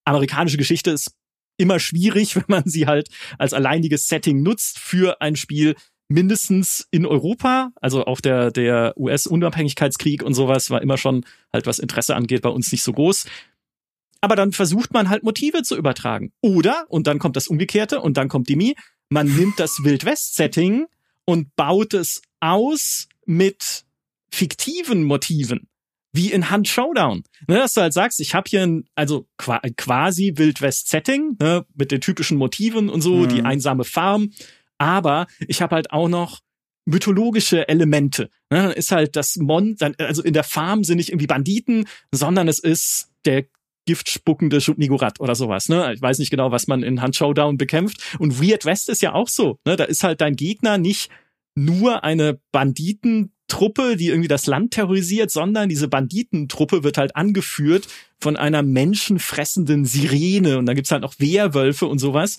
amerikanische Geschichte ist immer schwierig, wenn man sie halt als alleiniges Setting nutzt für ein Spiel mindestens in Europa, also auch der, der US-Unabhängigkeitskrieg und sowas war immer schon halt, was Interesse angeht, bei uns nicht so groß. Aber dann versucht man halt Motive zu übertragen. Oder, und dann kommt das Umgekehrte und dann kommt Dimi, man nimmt das Wild-West-Setting und baut es aus mit fiktiven Motiven wie in Hand Showdown. Ne, dass du halt sagst, ich habe hier ein, also quasi Wild-West-Setting, ne, mit den typischen Motiven und so, mhm. die einsame Farm, aber ich habe halt auch noch mythologische Elemente. Ne, dann ist halt das Mon, also in der Farm sind nicht irgendwie Banditen, sondern es ist der giftspuckende Schutnigurat oder sowas. Ne? Ich weiß nicht genau, was man in Hand Showdown bekämpft. Und Weird West ist ja auch so. Ne? Da ist halt dein Gegner nicht nur eine Banditen Truppe, die irgendwie das Land terrorisiert, sondern diese Banditentruppe wird halt angeführt von einer menschenfressenden Sirene und dann gibt's halt noch Wehrwölfe und sowas.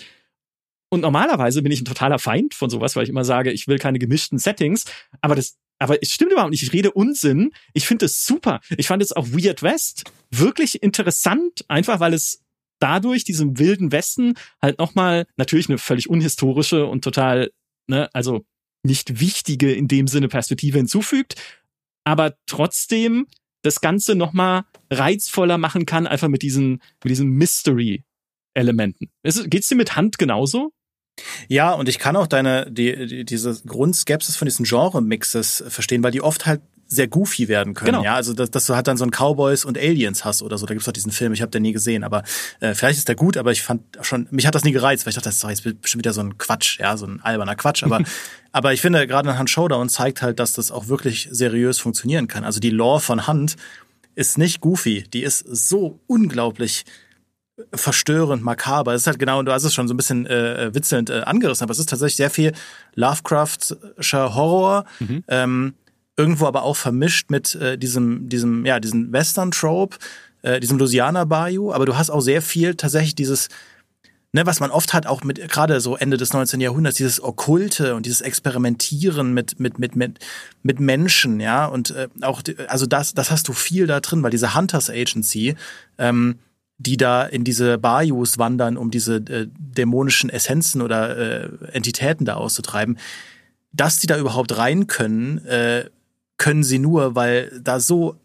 Und normalerweise bin ich ein totaler Feind von sowas, weil ich immer sage, ich will keine gemischten Settings, aber das aber es stimmt überhaupt nicht. Ich rede Unsinn. Ich finde es super. Ich fand es auch Weird West wirklich interessant, einfach weil es dadurch diesem wilden Westen halt nochmal natürlich eine völlig unhistorische und total, ne, also nicht wichtige in dem Sinne Perspektive hinzufügt, aber trotzdem das Ganze nochmal reizvoller machen kann, einfach mit diesen, mit diesen Mystery-Elementen. Geht's dir mit Hand genauso? Ja, und ich kann auch deine, die, die, diese Grundskepsis von diesen Genre-Mixes verstehen, weil die oft halt sehr goofy werden können. Genau. Ja, also dass, dass du halt dann so ein Cowboys und Aliens hast oder so. Da gibt's doch diesen Film, ich habe den nie gesehen, aber äh, vielleicht ist der gut, aber ich fand schon, mich hat das nie gereizt, weil ich dachte, das ist doch jetzt bestimmt wieder so ein Quatsch, ja, so ein alberner Quatsch. Aber, aber ich finde, gerade in Hand Showdown zeigt halt, dass das auch wirklich seriös funktionieren kann. Also die Lore von Hand ist nicht goofy, die ist so unglaublich verstörend, makaber. Es ist halt genau, du hast es schon so ein bisschen äh, witzelnd äh, angerissen, aber es ist tatsächlich sehr viel Lovecraftscher Horror. Mhm. Ähm, irgendwo aber auch vermischt mit äh, diesem, diesem, ja, diesem Western-Trope, äh, diesem Louisiana Bayou, aber du hast auch sehr viel tatsächlich dieses, ne, was man oft hat, auch mit gerade so Ende des 19. Jahrhunderts, dieses Okkulte und dieses Experimentieren mit, mit, mit, mit, mit Menschen, ja, und äh, auch, also das, das hast du viel da drin, weil diese Hunters Agency, ähm, die da in diese Bayous wandern, um diese äh, dämonischen Essenzen oder äh, Entitäten da auszutreiben, dass die da überhaupt rein können, äh, können sie nur, weil da so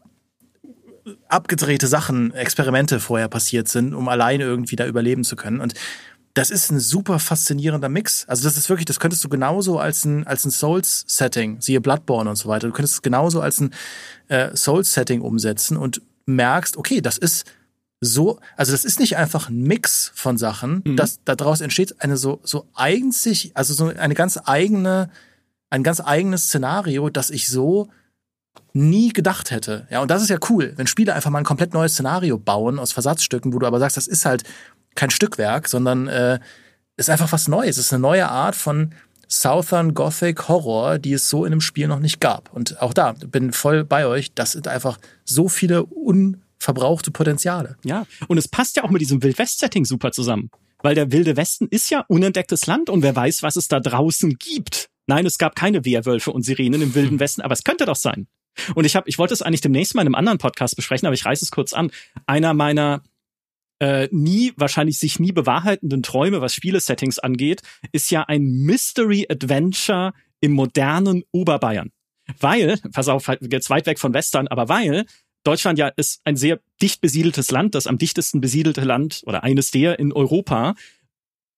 abgedrehte Sachen, Experimente vorher passiert sind, um alleine irgendwie da überleben zu können. Und das ist ein super faszinierender Mix. Also das ist wirklich, das könntest du genauso als ein, als ein Souls-Setting, siehe Bloodborne und so weiter, du könntest es genauso als ein äh, Souls-Setting umsetzen und merkst, okay, das ist so, also das ist nicht einfach ein Mix von Sachen, mhm. dass daraus entsteht eine so, so einzig, also so eine ganz eigene, ein ganz eigenes Szenario, das ich so nie gedacht hätte. Ja, und das ist ja cool, wenn Spiele einfach mal ein komplett neues Szenario bauen aus Versatzstücken, wo du aber sagst, das ist halt kein Stückwerk, sondern äh, ist einfach was Neues. Es ist eine neue Art von Southern Gothic Horror, die es so in einem Spiel noch nicht gab. Und auch da bin voll bei euch. Das sind einfach so viele unverbrauchte Potenziale. Ja, und es passt ja auch mit diesem Wild-West-Setting super zusammen. Weil der Wilde Westen ist ja unentdecktes Land und wer weiß, was es da draußen gibt. Nein, es gab keine Werwölfe und Sirenen im Wilden Westen, aber es könnte doch sein. Und ich habe, ich wollte es eigentlich demnächst mal in einem anderen Podcast besprechen, aber ich reiße es kurz an. Einer meiner äh, nie, wahrscheinlich sich nie bewahrheitenden Träume, was Spielesettings angeht, ist ja ein Mystery Adventure im modernen Oberbayern. Weil, pass auf, halt jetzt weit weg von Western, aber weil Deutschland ja ist ein sehr dicht besiedeltes Land, das am dichtesten besiedelte Land oder eines der in Europa.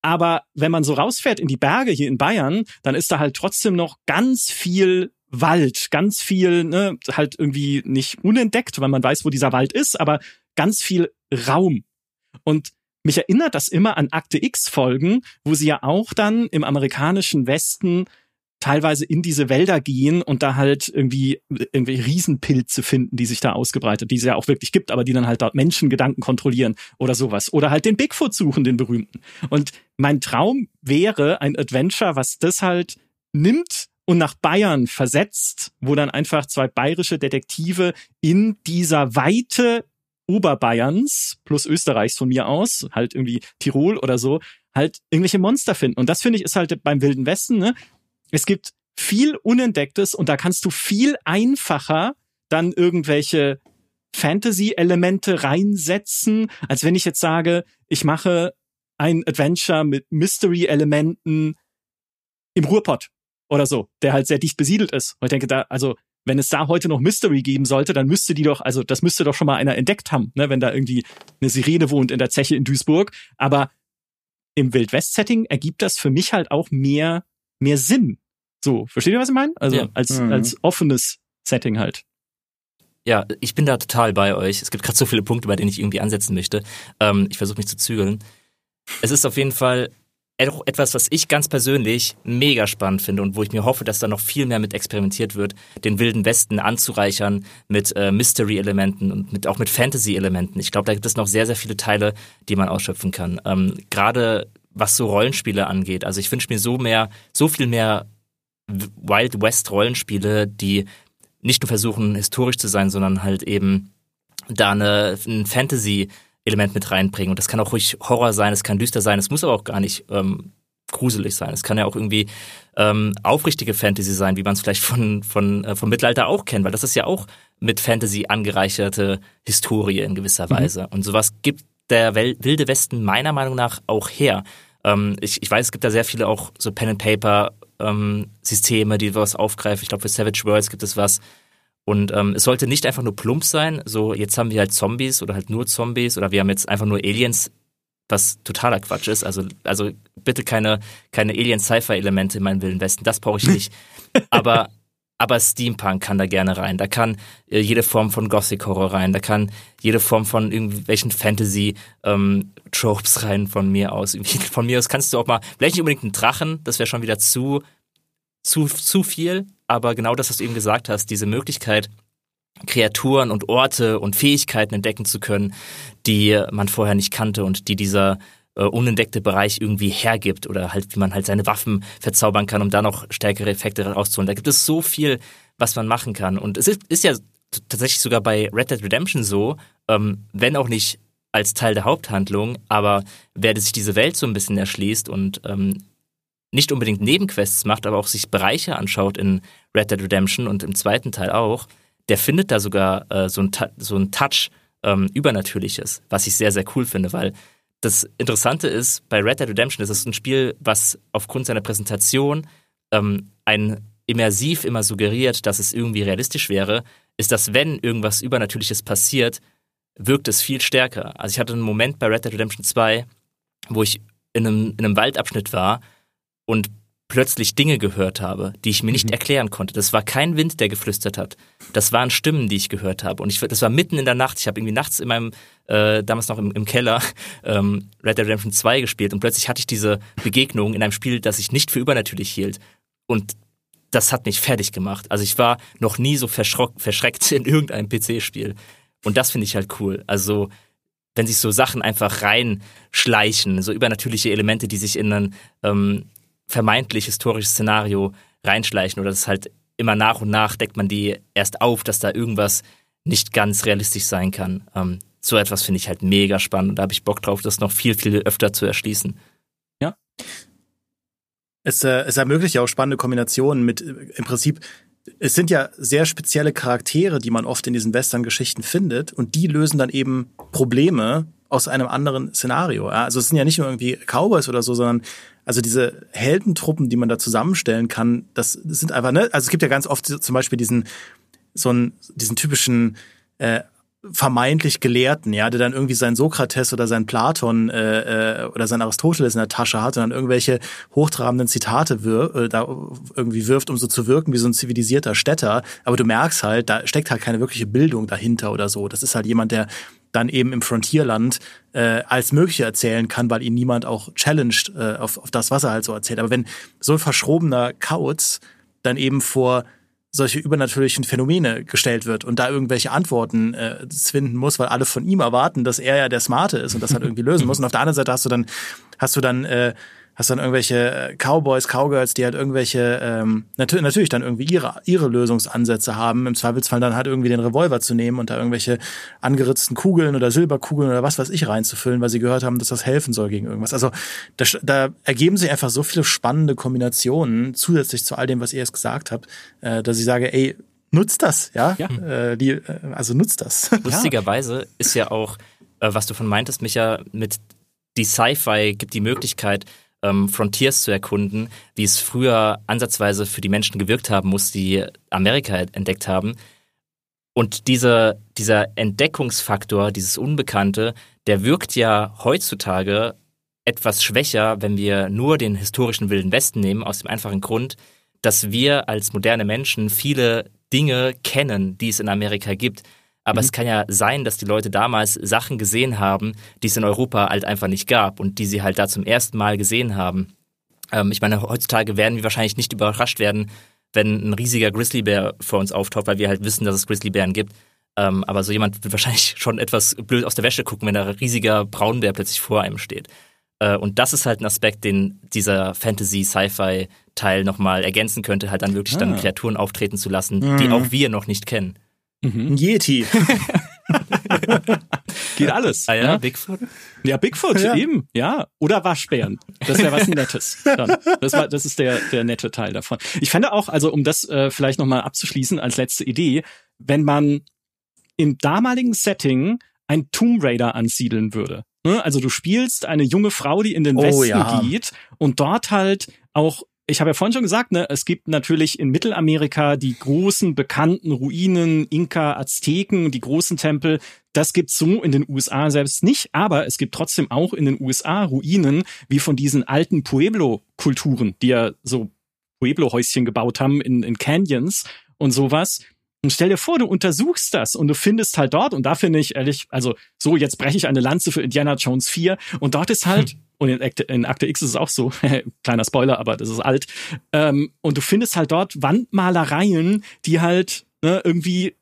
Aber wenn man so rausfährt in die Berge hier in Bayern, dann ist da halt trotzdem noch ganz viel Wald, ganz viel, ne, halt irgendwie nicht unentdeckt, weil man weiß, wo dieser Wald ist, aber ganz viel Raum. Und mich erinnert das immer an Akte X Folgen, wo sie ja auch dann im amerikanischen Westen teilweise in diese Wälder gehen und da halt irgendwie irgendwie Riesenpilze finden, die sich da ausgebreitet, die es ja auch wirklich gibt, aber die dann halt dort Menschengedanken kontrollieren oder sowas oder halt den Bigfoot suchen, den berühmten. Und mein Traum wäre ein Adventure, was das halt nimmt und nach Bayern versetzt, wo dann einfach zwei bayerische Detektive in dieser Weite Oberbayerns plus Österreichs von mir aus, halt irgendwie Tirol oder so, halt irgendwelche Monster finden. Und das finde ich ist halt beim Wilden Westen, ne? Es gibt viel Unentdecktes und da kannst du viel einfacher dann irgendwelche Fantasy-Elemente reinsetzen, als wenn ich jetzt sage, ich mache ein Adventure mit Mystery-Elementen im Ruhrpott oder so, der halt sehr dicht besiedelt ist. Und ich denke, da, also wenn es da heute noch Mystery geben sollte, dann müsste die doch, also das müsste doch schon mal einer entdeckt haben, ne, wenn da irgendwie eine Sirene wohnt in der Zeche in Duisburg. Aber im Wildwest-Setting ergibt das für mich halt auch mehr, mehr Sinn. So, versteht ihr, was ich meine? Also ja. als, mhm. als offenes Setting halt. Ja, ich bin da total bei euch. Es gibt gerade so viele Punkte, bei denen ich irgendwie ansetzen möchte. Ähm, ich versuche mich zu zügeln. Es ist auf jeden Fall etwas, was ich ganz persönlich mega spannend finde und wo ich mir hoffe, dass da noch viel mehr mit experimentiert wird, den wilden Westen anzureichern mit äh, Mystery-Elementen und mit, auch mit Fantasy-Elementen. Ich glaube, da gibt es noch sehr, sehr viele Teile, die man ausschöpfen kann. Ähm, Gerade was so Rollenspiele angeht. Also ich wünsche mir so mehr, so viel mehr Wild West Rollenspiele, die nicht nur versuchen, historisch zu sein, sondern halt eben da eine, ein Fantasy Element mit reinbringen. Und das kann auch ruhig Horror sein, es kann düster sein, es muss aber auch gar nicht ähm, gruselig sein. Es kann ja auch irgendwie ähm, aufrichtige Fantasy sein, wie man es vielleicht von, von, äh, vom Mittelalter auch kennt, weil das ist ja auch mit Fantasy angereicherte Historie in gewisser mhm. Weise. Und sowas gibt der Wel Wilde Westen meiner Meinung nach auch her. Ähm, ich, ich weiß, es gibt da sehr viele auch so Pen and Paper ähm, Systeme, die was aufgreifen. Ich glaube, für Savage Worlds gibt es was. Und ähm, es sollte nicht einfach nur plump sein, so jetzt haben wir halt Zombies oder halt nur Zombies oder wir haben jetzt einfach nur Aliens, was totaler Quatsch ist. Also, also bitte keine, keine Alien-Sci-Fi-Elemente in meinem Wilden Westen, das brauche ich nicht. aber, aber Steampunk kann da gerne rein. Da kann äh, jede Form von Gothic-Horror rein. Da kann jede Form von irgendwelchen Fantasy-Tropes ähm, rein von mir aus. Von mir aus kannst du auch mal, vielleicht nicht unbedingt einen Drachen, das wäre schon wieder zu, zu, zu viel, aber genau das, was du eben gesagt hast, diese Möglichkeit, Kreaturen und Orte und Fähigkeiten entdecken zu können, die man vorher nicht kannte und die dieser äh, unentdeckte Bereich irgendwie hergibt oder halt, wie man halt seine Waffen verzaubern kann, um da noch stärkere Effekte rauszuholen. Da gibt es so viel, was man machen kann. Und es ist, ist ja tatsächlich sogar bei Red Dead Redemption so, ähm, wenn auch nicht als Teil der Haupthandlung, aber wer sich diese Welt so ein bisschen erschließt und ähm, nicht unbedingt Nebenquests macht, aber auch sich Bereiche anschaut in Red Dead Redemption und im zweiten Teil auch, der findet da sogar äh, so ein so ein Touch ähm, Übernatürliches, was ich sehr, sehr cool finde, weil das Interessante ist, bei Red Dead Redemption ist es ein Spiel, was aufgrund seiner Präsentation ähm, ein immersiv immer suggeriert, dass es irgendwie realistisch wäre. ist, dass wenn irgendwas Übernatürliches passiert, wirkt es viel stärker. Also ich hatte einen Moment bei Red Dead Redemption 2, wo ich in einem, in einem Waldabschnitt war und plötzlich Dinge gehört habe, die ich mir nicht mhm. erklären konnte. Das war kein Wind, der geflüstert hat. Das waren Stimmen, die ich gehört habe. Und ich, das war mitten in der Nacht. Ich habe irgendwie nachts in meinem, äh, damals noch im, im Keller, ähm, Red Dead Redemption 2 gespielt. Und plötzlich hatte ich diese Begegnung in einem Spiel, das ich nicht für übernatürlich hielt. Und das hat mich fertig gemacht. Also ich war noch nie so verschreckt in irgendeinem PC-Spiel. Und das finde ich halt cool. Also wenn sich so Sachen einfach reinschleichen, so übernatürliche Elemente, die sich in ein ähm, vermeintlich historisches Szenario reinschleichen oder das halt immer nach und nach deckt man die erst auf, dass da irgendwas nicht ganz realistisch sein kann. Ähm, so etwas finde ich halt mega spannend und da habe ich Bock drauf, das noch viel, viel öfter zu erschließen. Ja. Es, äh, es ermöglicht ja auch spannende Kombinationen mit äh, im Prinzip es sind ja sehr spezielle Charaktere, die man oft in diesen Western-Geschichten findet und die lösen dann eben Probleme aus einem anderen Szenario. Ja? Also es sind ja nicht nur irgendwie Cowboys oder so, sondern also diese Heldentruppen, die man da zusammenstellen kann, das, das sind einfach, ne, also es gibt ja ganz oft zum Beispiel diesen, so einen, diesen typischen äh, vermeintlich Gelehrten, ja, der dann irgendwie sein Sokrates oder sein Platon äh, äh, oder sein Aristoteles in der Tasche hat und dann irgendwelche hochtrabenden Zitate wir, äh, da irgendwie wirft, um so zu wirken wie so ein zivilisierter Städter. Aber du merkst halt, da steckt halt keine wirkliche Bildung dahinter oder so. Das ist halt jemand, der dann eben im Frontierland äh, als Mögliche erzählen kann, weil ihn niemand auch challenged äh, auf, auf das, was er halt so erzählt. Aber wenn so ein verschrobener Kauz dann eben vor solche übernatürlichen Phänomene gestellt wird und da irgendwelche Antworten äh, finden muss, weil alle von ihm erwarten, dass er ja der Smarte ist und das halt irgendwie lösen muss. Und auf der anderen Seite hast du dann, hast du dann äh, hast dann irgendwelche äh, Cowboys, Cowgirls, die halt irgendwelche, ähm, natür natürlich dann irgendwie ihre, ihre Lösungsansätze haben, im Zweifelsfall dann halt irgendwie den Revolver zu nehmen und da irgendwelche angeritzten Kugeln oder Silberkugeln oder was weiß ich reinzufüllen, weil sie gehört haben, dass das helfen soll gegen irgendwas. Also da, da ergeben sich einfach so viele spannende Kombinationen zusätzlich zu all dem, was ihr jetzt gesagt habt, äh, dass ich sage, ey, nutzt das, ja? ja. Äh, die, äh, also nutzt das. Lustigerweise ist ja auch, äh, was du von meintest, Micha, mit die Sci-Fi gibt die Möglichkeit, ähm, Frontiers zu erkunden, wie es früher ansatzweise für die Menschen gewirkt haben muss, die Amerika entdeckt haben. Und diese, dieser Entdeckungsfaktor, dieses Unbekannte, der wirkt ja heutzutage etwas schwächer, wenn wir nur den historischen Wilden Westen nehmen, aus dem einfachen Grund, dass wir als moderne Menschen viele Dinge kennen, die es in Amerika gibt. Aber mhm. es kann ja sein, dass die Leute damals Sachen gesehen haben, die es in Europa halt einfach nicht gab und die sie halt da zum ersten Mal gesehen haben. Ähm, ich meine, heutzutage werden wir wahrscheinlich nicht überrascht werden, wenn ein riesiger Grizzlybär vor uns auftaucht, weil wir halt wissen, dass es Grizzlybären gibt. Ähm, aber so jemand wird wahrscheinlich schon etwas blöd aus der Wäsche gucken, wenn da ein riesiger Braunbär plötzlich vor einem steht. Äh, und das ist halt ein Aspekt, den dieser Fantasy-Sci-Fi-Teil nochmal ergänzen könnte, halt dann wirklich ah. dann Kreaturen auftreten zu lassen, mhm. die auch wir noch nicht kennen. Mhm. Ein Yeti. Geht alles. Ah ja, ja, Bigfoot? Ja, Bigfoot, ja. eben, ja. Oder Waschbären. Das wäre was Nettes. Dann. Das, war, das ist der, der nette Teil davon. Ich fände auch, also um das äh, vielleicht nochmal abzuschließen als letzte Idee, wenn man im damaligen Setting ein Tomb Raider ansiedeln würde. Ne? Also du spielst eine junge Frau, die in den oh, Westen ja. geht und dort halt auch ich habe ja vorhin schon gesagt, ne, es gibt natürlich in Mittelamerika die großen bekannten Ruinen, Inka, Azteken, die großen Tempel. Das gibt's so in den USA selbst nicht, aber es gibt trotzdem auch in den USA Ruinen wie von diesen alten Pueblo-Kulturen, die ja so Pueblo-Häuschen gebaut haben in, in Canyons und sowas. Und stell dir vor, du untersuchst das und du findest halt dort, und da finde ich ehrlich, also so, jetzt breche ich eine Lanze für Indiana Jones 4 und dort ist halt hm und in Akte, in Akte X ist es auch so, kleiner Spoiler, aber das ist alt. Ähm, und du findest halt dort Wandmalereien, die halt ne, irgendwie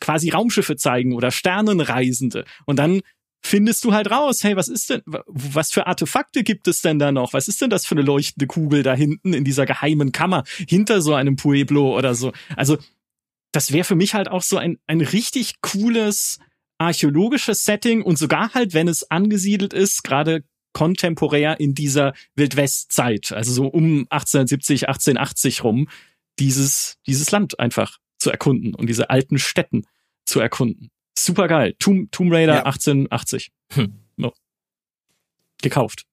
quasi Raumschiffe zeigen oder Sternenreisende. Und dann findest du halt raus, hey, was ist denn, was für Artefakte gibt es denn da noch? Was ist denn das für eine leuchtende Kugel da hinten in dieser geheimen Kammer hinter so einem Pueblo oder so? Also, das wäre für mich halt auch so ein, ein richtig cooles archäologisches Setting und sogar halt, wenn es angesiedelt ist, gerade kontemporär in dieser Wildwestzeit, also so um 1870, 1880 rum, dieses, dieses Land einfach zu erkunden und diese alten Städten zu erkunden. Super geil. Tomb, Tomb Raider ja. 1880. Hm. No. Gekauft.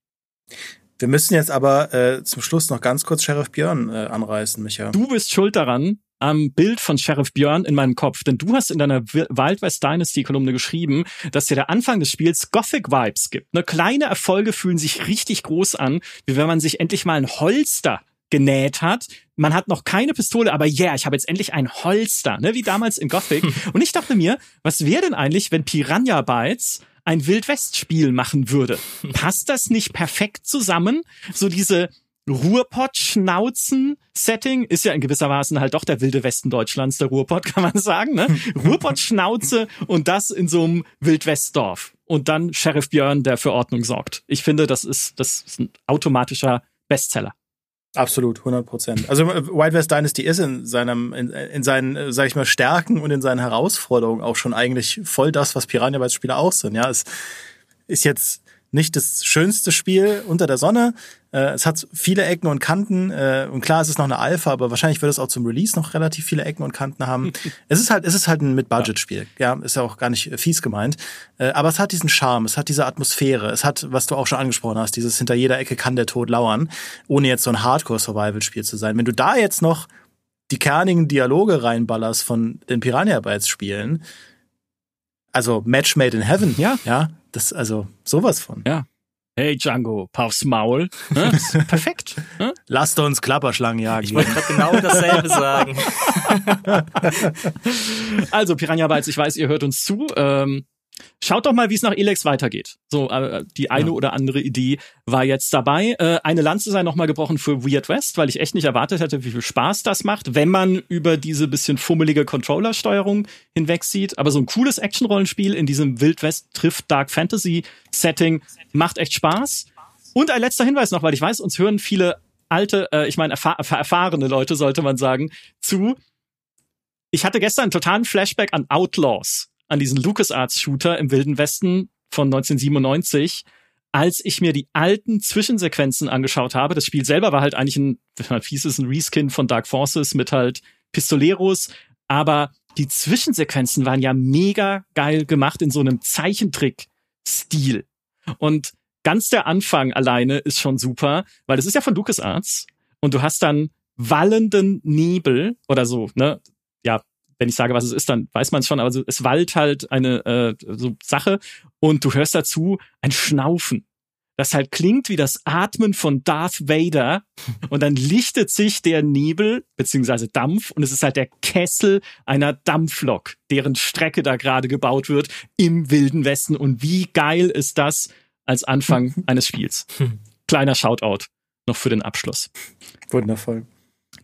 Wir müssen jetzt aber äh, zum Schluss noch ganz kurz Sheriff Björn äh, anreißen, Micha. Du bist schuld daran, am Bild von Sheriff Björn in meinem Kopf, denn du hast in deiner Wild West Dynasty Kolumne geschrieben, dass dir der Anfang des Spiels Gothic Vibes gibt. Ne, kleine Erfolge fühlen sich richtig groß an, wie wenn man sich endlich mal ein Holster genäht hat. Man hat noch keine Pistole, aber yeah, ich habe jetzt endlich ein Holster, ne, wie damals in Gothic. Und ich dachte mir, was wäre denn eigentlich, wenn Piranha Bytes ein Wildwest-Spiel machen würde? Passt das nicht perfekt zusammen? So diese Ruhrpott-Schnauzen-Setting ist ja in gewisser Weise halt doch der wilde Westen Deutschlands, der Ruhrpott, kann man sagen, ne? Ruhrpott-Schnauze und das in so einem Wildwestdorf. Und dann Sheriff Björn, der für Ordnung sorgt. Ich finde, das ist, das ist ein automatischer Bestseller. Absolut, 100 Prozent. Also äh, Wild West Dynasty ist in seinem, in, in seinen, äh, sag ich mal, Stärken und in seinen Herausforderungen auch schon eigentlich voll das, was Piranha Bytes Spiele auch sind. Ja, es ist jetzt nicht das schönste Spiel unter der Sonne. Äh, es hat viele Ecken und Kanten. Äh, und klar, es ist noch eine Alpha, aber wahrscheinlich wird es auch zum Release noch relativ viele Ecken und Kanten haben. es ist halt, es ist halt ein Mit-Budget-Spiel. Ja, ist ja auch gar nicht fies gemeint. Äh, aber es hat diesen Charme, es hat diese Atmosphäre, es hat, was du auch schon angesprochen hast, dieses hinter jeder Ecke kann der Tod lauern, ohne jetzt so ein Hardcore-Survival-Spiel zu sein. Wenn du da jetzt noch die kernigen Dialoge reinballerst von den Piranha Bytes Spielen, also Match Made in Heaven, ja, ja, das, also sowas von. Ja. Hey Django, Puffs Maul. Ne? Perfekt. Ne? Lasst uns Klapperschlangen jagen. Ich wollte genau dasselbe sagen. also, Piranha Bytes, ich weiß, ihr hört uns zu. Ähm, Schaut doch mal, wie es nach Elex weitergeht. So, äh, die eine ja. oder andere Idee war jetzt dabei. Äh, eine Lanze sei nochmal gebrochen für Weird West, weil ich echt nicht erwartet hätte, wie viel Spaß das macht, wenn man über diese bisschen fummelige Controller-Steuerung hinwegsieht. Aber so ein cooles Action-Rollenspiel in diesem Wild West trifft Dark Fantasy-Setting macht echt Spaß. Und ein letzter Hinweis noch, weil ich weiß, uns hören viele alte, äh, ich meine erfahr erfahrene Leute, sollte man sagen, zu. Ich hatte gestern einen totalen Flashback an Outlaws an diesen LucasArts-Shooter im Wilden Westen von 1997, als ich mir die alten Zwischensequenzen angeschaut habe. Das Spiel selber war halt eigentlich ein, wie hieß es, ein Reskin von Dark Forces mit halt Pistoleros, aber die Zwischensequenzen waren ja mega geil gemacht in so einem Zeichentrick-Stil. Und ganz der Anfang alleine ist schon super, weil das ist ja von LucasArts und du hast dann wallenden Nebel oder so, ne? Ja, wenn ich sage, was es ist, dann weiß man es schon, aber so, es wallt halt eine äh, so Sache und du hörst dazu ein Schnaufen. Das halt klingt wie das Atmen von Darth Vader und dann lichtet sich der Nebel beziehungsweise Dampf und es ist halt der Kessel einer Dampflok, deren Strecke da gerade gebaut wird im Wilden Westen und wie geil ist das als Anfang eines Spiels. Kleiner Shoutout noch für den Abschluss. Wundervoll.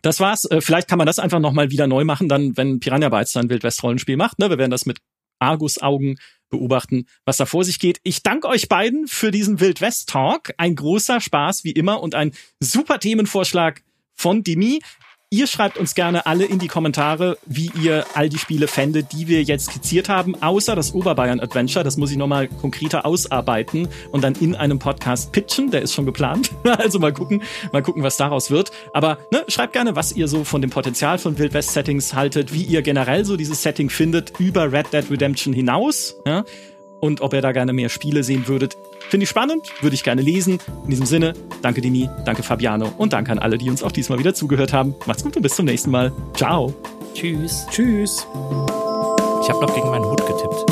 Das war's. Äh, vielleicht kann man das einfach nochmal wieder neu machen, dann, wenn Piranha Bytes sein Wildwest-Rollenspiel macht. Ne? Wir werden das mit Argus-Augen beobachten, was da vor sich geht. Ich danke euch beiden für diesen Wildwest-Talk. Ein großer Spaß wie immer und ein super Themenvorschlag von Dimi. Ihr schreibt uns gerne alle in die Kommentare, wie ihr all die Spiele fändet, die wir jetzt skizziert haben, außer das Oberbayern Adventure. Das muss ich nochmal konkreter ausarbeiten und dann in einem Podcast pitchen. Der ist schon geplant. also mal gucken, mal gucken, was daraus wird. Aber ne, schreibt gerne, was ihr so von dem Potenzial von Wild West Settings haltet, wie ihr generell so dieses Setting findet über Red Dead Redemption hinaus. Ja? Und ob ihr da gerne mehr Spiele sehen würdet. Finde ich spannend, würde ich gerne lesen. In diesem Sinne, danke Dini, danke Fabiano und danke an alle, die uns auch diesmal wieder zugehört haben. Macht's gut und bis zum nächsten Mal. Ciao. Tschüss. Tschüss. Ich habe noch gegen meinen Hut getippt.